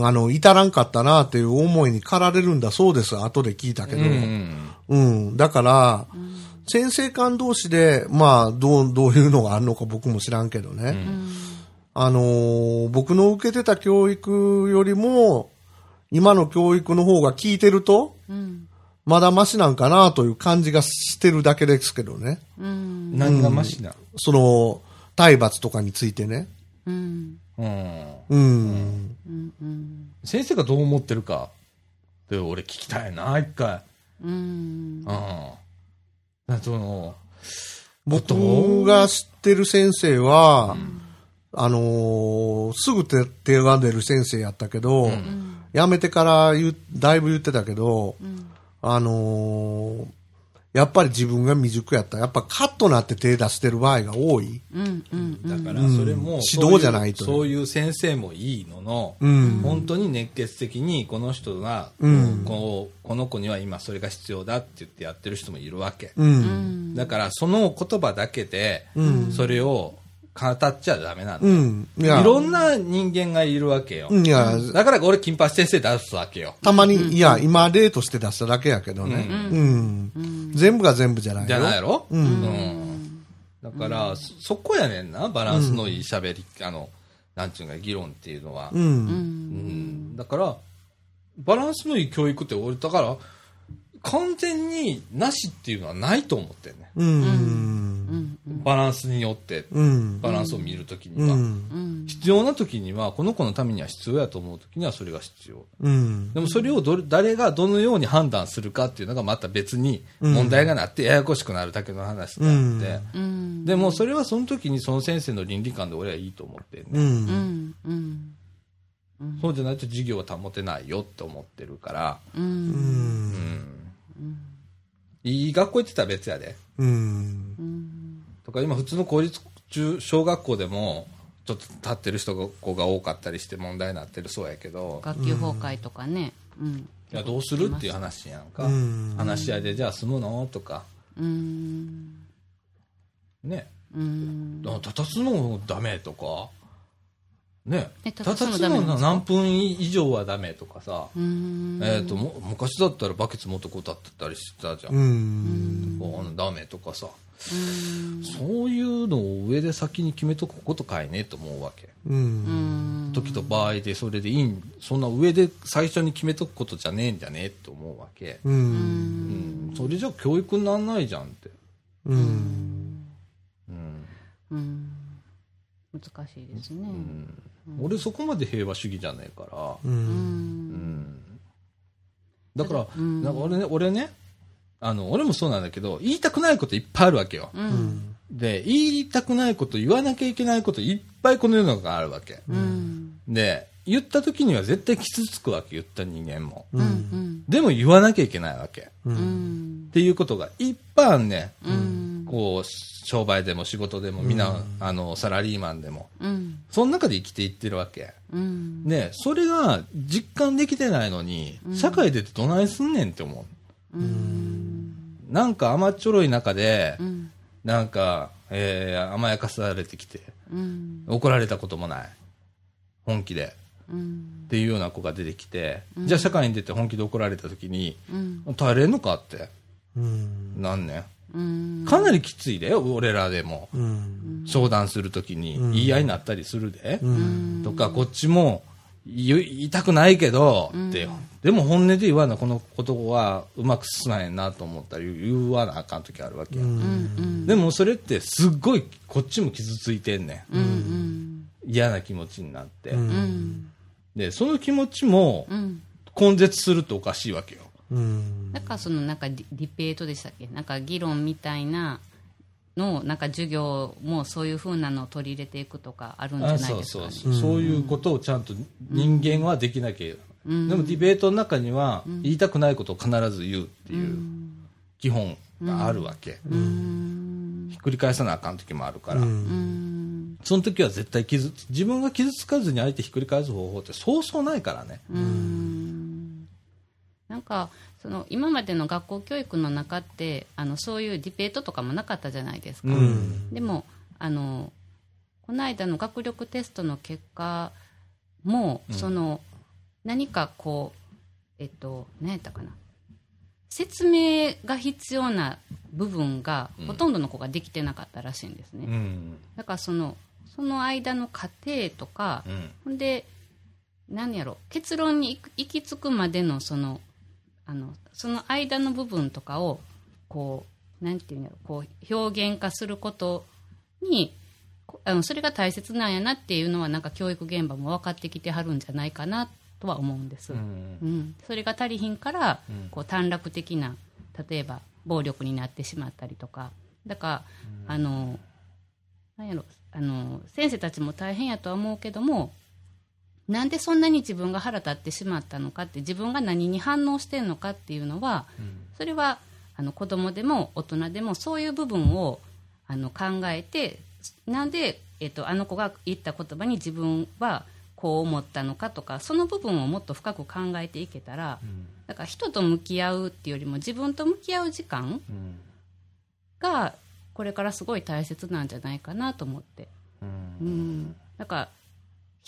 Speaker 2: あの、至らんかったなっていう思いに駆られるんだそうです。後で聞いたけど。
Speaker 1: うん。
Speaker 2: うん。だから、先生間同士で、まあ、どう、どういうのがあるのか僕も知らんけどね。あのー僕の受けてた教育よりも、今の教育の方が聞いてると、
Speaker 3: うん、
Speaker 2: まだマシなんかなという感じがしてるだけですけどね。
Speaker 3: うん、
Speaker 1: 何がマシな
Speaker 2: その、体罰とかについてね。
Speaker 3: うん、
Speaker 1: うん。
Speaker 2: うん。
Speaker 3: うん、うん、
Speaker 1: 先生がどう思ってるかって俺聞きたいな、一回。
Speaker 3: うん、
Speaker 1: うん。だその、
Speaker 2: 僕が知ってる先生は、あのーすぐ手手が出る先生やったけど、辞めてからだいぶ言ってたけど、あのーやっぱり自分が未熟やった。やっぱカッとなって手出してる場合が多い。
Speaker 3: うん、うん、
Speaker 1: だからそれも、
Speaker 2: 指導じゃないと
Speaker 1: そういうそういう先生もいいのの、
Speaker 2: うん
Speaker 1: 本当に熱血的にこの人が、
Speaker 2: うん
Speaker 1: こうこの子には今それが必要だって言ってやってる人もいるわけ。
Speaker 2: うん。
Speaker 1: だからその言葉だけで、それを語っちゃダメなんだ。
Speaker 2: うん。い
Speaker 1: い
Speaker 2: や、
Speaker 1: ろんな人間がいるわけよ。
Speaker 2: いや、
Speaker 1: だから俺、金八先生出すわけよ。
Speaker 2: たまに、いや、今例として出しただけやけどね。うん。全部が全部じゃないよ。
Speaker 1: じゃないやろ？
Speaker 2: うん
Speaker 1: うんだから、そそこやねんな、バランスのいい喋り、あの、なんちゅうのか、議論っていうのは。
Speaker 2: う。
Speaker 1: うんんだから、バランスのいい教育って俺、だから、完全になしっていうのはないと思ってんね。
Speaker 2: うん。
Speaker 1: バランスによって、
Speaker 2: うん。
Speaker 1: バランスを見るときには。
Speaker 2: うん。
Speaker 1: 必要なときには、この子のためには必要やと思うときにはそれが必要。
Speaker 2: うん。
Speaker 1: でもそれをどれ誰がどのように判断するかっていうのがまた別に問題がなってややこしくなるだけの話であって、
Speaker 3: うん、
Speaker 1: でもそれはその時にその先生の倫理観で俺はいいと思ってんね、
Speaker 2: うん。
Speaker 3: うん、うん、
Speaker 1: そうじゃないと授業は保てないよって思ってるから、
Speaker 3: う、
Speaker 2: うんん。
Speaker 1: いい学校行ってたら別やで。
Speaker 2: うん。
Speaker 1: とか今普通の公立中小学校でもちょっと立ってる人が子が多かったりして問題になってるそうやけど、
Speaker 3: 学級崩壊とかね。うん、
Speaker 1: いやどうするっていう話やんか、
Speaker 2: うん。
Speaker 1: 話し合いでじゃあ住むの？とか。
Speaker 3: うん、
Speaker 1: ね。
Speaker 3: うん、
Speaker 1: あ立たすのダメとか、ね、たす
Speaker 3: 立たすの
Speaker 1: 何分以上はダメとかさ、
Speaker 3: うん、
Speaker 1: えっ、とも昔だったらバケツ持ってこう立ってたりしてたじゃん、
Speaker 2: うん。
Speaker 1: ダメとかさ、そういうのを上で先に決めとくことかいねと思うわけ。
Speaker 2: うん。
Speaker 1: 時と場合でそれでいいんそんな上で最初に決めとくことじゃねえんじゃねえって思うわけ、
Speaker 2: う。
Speaker 1: うん。ん、それじゃ教育にならないじゃんって。
Speaker 2: うん。
Speaker 1: うん。
Speaker 3: うん。難しいですね。
Speaker 1: 俺そこまで平和主義じゃないから、
Speaker 2: う。
Speaker 3: うん
Speaker 1: うんんだから、
Speaker 3: うん
Speaker 1: なんか俺ね、俺ね、あの、俺もそうなんだけど、言いたくないこといっぱいあるわけよ。
Speaker 3: う
Speaker 2: うんん。
Speaker 1: で、言いたくないこと、言わなきゃいけないこといっぱいこの世の中があるわけ。
Speaker 3: うん
Speaker 1: で、言った時には絶対傷つくわけ、言った人間も。
Speaker 3: うんうん
Speaker 1: でも言わなきゃいけないわけ。っ
Speaker 2: う。
Speaker 3: うんん
Speaker 1: ていうことがいっぱいあるね。
Speaker 3: うん
Speaker 1: こう、商売でも仕事でも、みんな、あの、サラリーマンでも。
Speaker 3: うん
Speaker 1: その中で生きていってるわけ。
Speaker 3: うん
Speaker 1: ね、それが実感できてないのに、社会出てどないすんねんって思う。
Speaker 3: うん
Speaker 1: なんか甘っちょろい中で
Speaker 3: う、ん
Speaker 1: なんか、えー甘やかされてきて、
Speaker 3: うん
Speaker 1: 怒られたこともない。本気で。
Speaker 3: うん
Speaker 1: っていうような子が出てきて、じゃあ社会に出て本気で怒られた時に、
Speaker 3: うん
Speaker 1: 耐えれんのかって、
Speaker 2: うん。
Speaker 1: なんね
Speaker 3: うん
Speaker 1: ん。かなりきついで、俺らでも。
Speaker 2: うん。
Speaker 1: 商談するときに言い合いになったりするで。
Speaker 2: うん。
Speaker 1: とか、こっちも言いたくないけど、って、でも本音で言わな、このことはうまく進まへんなと思ったら言わなあかんときあるわけや、
Speaker 3: うん
Speaker 1: でもそれってすっごいこっちも傷ついてんねん。
Speaker 3: うんうん
Speaker 1: 嫌な気持ちになって。で、その気持ちも
Speaker 3: うん
Speaker 1: 根絶するとおかしいわけよ。
Speaker 2: うん。
Speaker 3: なんかそのなんかディベートでしたっけ？なんか議論みたいなのなんか授業もそういうふうなのを取り入れていくとかあるんじゃ
Speaker 1: あ
Speaker 3: ない
Speaker 1: そうそう
Speaker 3: ですかね。
Speaker 1: そう、そういうことをちゃんと人間はできなきゃ。いけない、でもディベートの中には言いたくないことを必ず言うっていう基本があるわけ、
Speaker 3: うん。
Speaker 1: ひっくり返さなあかん時もあるから、
Speaker 3: うん。
Speaker 1: その時は絶対傷つ自分が傷つかずに相手ひっくり返す方法ってそうそうないからね、
Speaker 3: うんなんかその今までの学校教育の中ってあのそういうディベートとかもなかったじゃないですか、
Speaker 1: うん。
Speaker 3: でもあのこの間の学力テストの結果も、その何かこうえっと何やったかな。説明が必要な部分がほとんどの子ができてなかったらしいんですね、
Speaker 1: うん。
Speaker 3: だからそのその間の過程とか、
Speaker 1: うん。
Speaker 3: ほんで何やろ結論に行き着くまでのそのあのその間の部分とかをこうなんていうんやろこう表現化することにこあのそれが大切なんやなっていうのはなんか教育現場も分かってきてはるんじゃないかなとは思うんです、
Speaker 1: うん。
Speaker 3: うん、それが足りひんから、
Speaker 1: うん。
Speaker 3: こう短絡的な例えば暴力になってしまったりとか。だから、あのなんやろあの先生たちも大変やとは思うけどもなんでそんなに自分が腹立ってしまったのかって自分が何に反応してんのかっていうのはそれはあの子供でも大人でもそういう部分をあの考えてなんで、えっと、あの子が言った言葉に自分はこう思ったのかとかその部分をもっと深く考えていけたらだから人と向き合うっていうよりも自分と向き合う時間
Speaker 1: うん。
Speaker 3: がこれからすごい大切なんじゃないかなと思って。うん、だから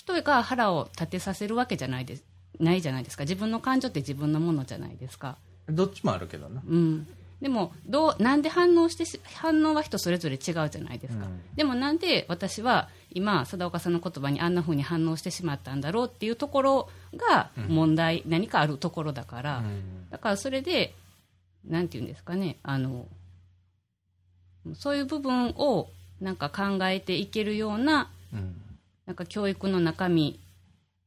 Speaker 3: 人が腹を立てさせるわけじゃないですないじゃないですか。自分の感情って自分のものじゃないですか、
Speaker 1: どっちもあるけどな。
Speaker 3: うん、でもどうなんで反応してし反応は人それぞれ違うじゃないですか、
Speaker 1: うん。
Speaker 3: でもなんで私は今貞岡さんの言葉にあんな風に反応してしまったんだろうっていうところが問題、何かあるところだから、だからそれでなんて言うんですかねあのそういう部分をなんか考えていけるような
Speaker 1: うん
Speaker 3: なんか教育の中身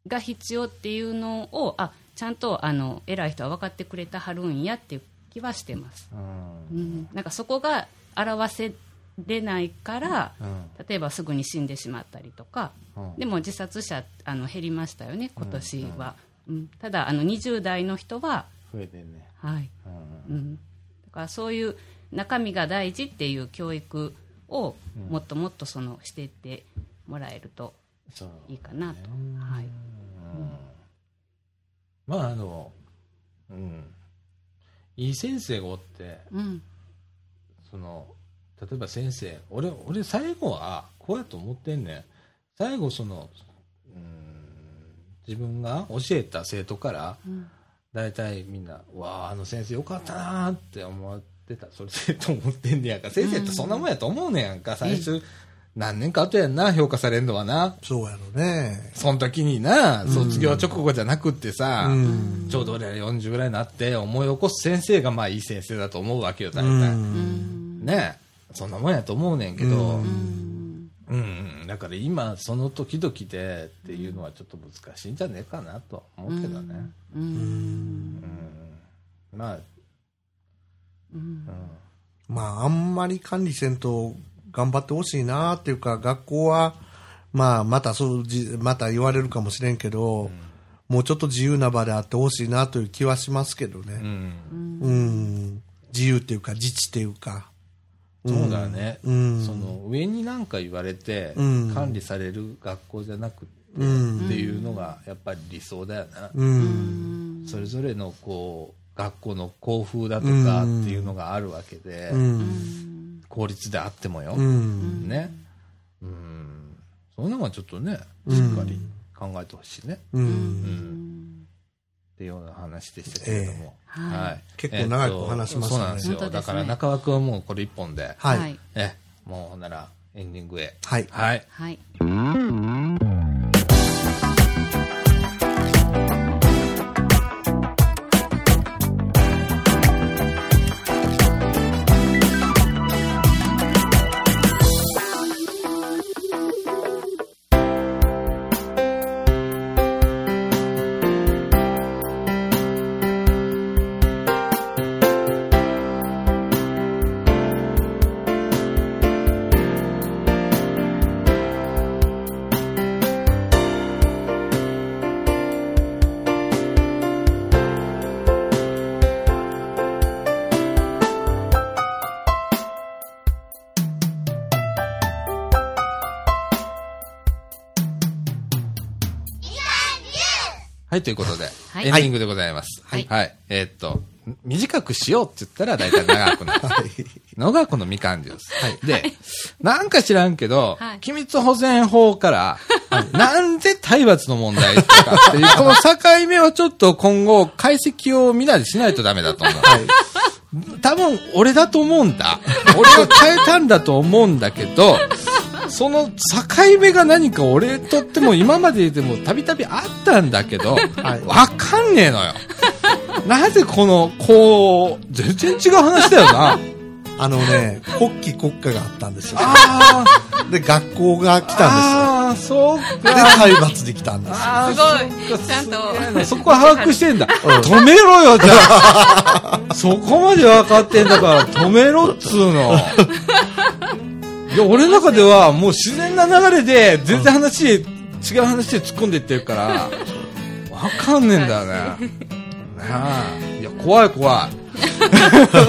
Speaker 3: が必要っていうのをあちゃんとあの偉い人は分かってくれたはるんやっていう気はしてます、
Speaker 1: うん。
Speaker 3: うん、なんかそこが表せれないから
Speaker 1: うん。
Speaker 3: 例えばすぐに死んでしまったりとか
Speaker 1: うん。
Speaker 3: でも自殺者あの減りましたよね今年は、うん。ただあの20代の人は
Speaker 1: 増えてんね。
Speaker 3: はい、
Speaker 1: うん。
Speaker 3: うん、だからそういう中身が大事っていう教育をもっともっとそのしていってもらえるといいかなと、はい、
Speaker 1: まああのうん。いい先生がおって
Speaker 3: うん。
Speaker 1: その例えば先生俺俺最後はこうやと思ってんねん。最後そのうん自分が教えた生徒から
Speaker 3: うん。
Speaker 1: 大体みんな「わああの先生よかったな」って思ってた。それでと思ってんねやんか。先生ってそんなもんやと思うねやんか。最初何年か後やんな評価されんのはな。
Speaker 2: そうやろね。
Speaker 1: その時にな卒業直後じゃなくってさ、
Speaker 2: うん。
Speaker 1: ちょうど俺ら40ぐらいになって思い起こす先生がまあいい先生だと思うわけよ大体、
Speaker 2: うん。
Speaker 3: うん
Speaker 1: ねそんなもんやと思うねんけど、
Speaker 2: う
Speaker 1: うん、うん、だから今、その時々でっていうのはちょっと難しいんじゃねえかなとは思うけどね。
Speaker 3: うん。
Speaker 1: うん。まあ、
Speaker 3: うん。
Speaker 2: まあ、あんまり管理せんと頑張ってほしいなっていうか、学校は、まあ、またそうじ、また言われるかもしれんけど、もうちょっと自由な場であってほしいなという気はしますけど
Speaker 1: う
Speaker 2: ね。
Speaker 1: ん。
Speaker 2: うん。自由っていうか、自治っていうか。
Speaker 1: そうだね。
Speaker 2: うん
Speaker 1: その上になんか言われて
Speaker 2: うん
Speaker 1: 管理される学校じゃなくて、
Speaker 2: うん
Speaker 1: っていうのがやっぱり理想だよな。
Speaker 2: うん。
Speaker 1: それぞれのこう学校の校風だとかっていうのがあるわけで、
Speaker 2: うん。
Speaker 1: 公立であってもよ、
Speaker 2: うん。
Speaker 1: ね、うん、そういうのはちょっとね
Speaker 2: うん。
Speaker 1: しっかり考えてほしいね、
Speaker 2: う。
Speaker 1: うん。んっていうような話でしたけれども、
Speaker 3: ええ。
Speaker 1: はい。
Speaker 2: 結構長くお話しましたね
Speaker 1: そうなんですよ。だから中川君はもうこれ一本で、
Speaker 2: はい。
Speaker 3: はい
Speaker 1: え。もうほんならエンディングへ。
Speaker 2: はい。
Speaker 1: はい。
Speaker 3: はい
Speaker 1: ということで、
Speaker 3: はい
Speaker 1: エンディングでございます。
Speaker 3: はい
Speaker 1: えーっと、短くしようって言ったら大体長くなる。のがこのみかんジュース。で、なんか知らんけど、
Speaker 3: はい
Speaker 1: 機密保全法から、なんで体罰の問題とかっていう、この境目をちょっと今後解析をみんなでしないとダメだと思う。多分俺だと思うんだ。俺が変えたんだと思うんだけど、その境目が何か俺とっても今まででもたびたびあったんだけど、
Speaker 2: はい
Speaker 1: わかんねえのよ。なぜこの、こう、全然違う話だよな。
Speaker 2: あのね、国旗国家があったんですよ。
Speaker 1: あ
Speaker 2: で、学校が来
Speaker 1: あ、
Speaker 2: たん
Speaker 1: ああ、そう
Speaker 2: で。体罰に来たんですよ。
Speaker 3: すごいちゃんと
Speaker 1: そこは把握してんだ。
Speaker 2: うん
Speaker 1: 止めろよ、じゃあ。そこまで分かってんだから、止めろっつうの。いや、俺の中ではもう自然な流れで、全然話、違う話で突っ込んでいってるから、分かんねえんだよね。なあ。いや、怖い怖い。
Speaker 3: 本当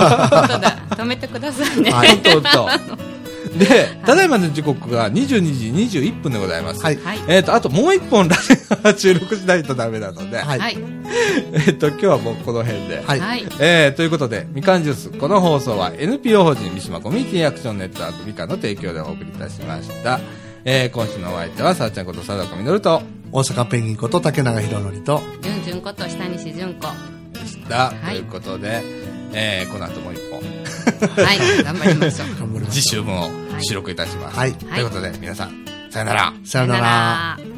Speaker 3: だ止めてくださいね
Speaker 2: はい
Speaker 1: ほんとほんと。で、ただいまの時刻が22時21分でございます。
Speaker 2: はい。
Speaker 3: はい
Speaker 1: えっ、と、あともう一本ラジオ収録しないとダメなので、
Speaker 2: はい。
Speaker 3: はい
Speaker 1: えっと、今日はもうこの辺で。
Speaker 2: はい。
Speaker 3: はい
Speaker 1: えー、ということで、みかんジュース、この放送は NPO 法人三島コミュニティアクションネットワークみかんの提供でお送りいたしました。えー、今週のお相手は、さあちゃんこと佐藤みのると、
Speaker 2: 大阪ペンギンこと竹永宏典と、
Speaker 3: じゅんじゅんこと下西純子は
Speaker 1: でした。
Speaker 3: い
Speaker 1: ということで、えー、この後もう一本、
Speaker 3: い頑張りましょう
Speaker 2: 頑張りまし
Speaker 1: 次週分を収録いたします。
Speaker 2: はい
Speaker 1: ということで、皆さん、さよなら。
Speaker 2: さよなら。
Speaker 3: ら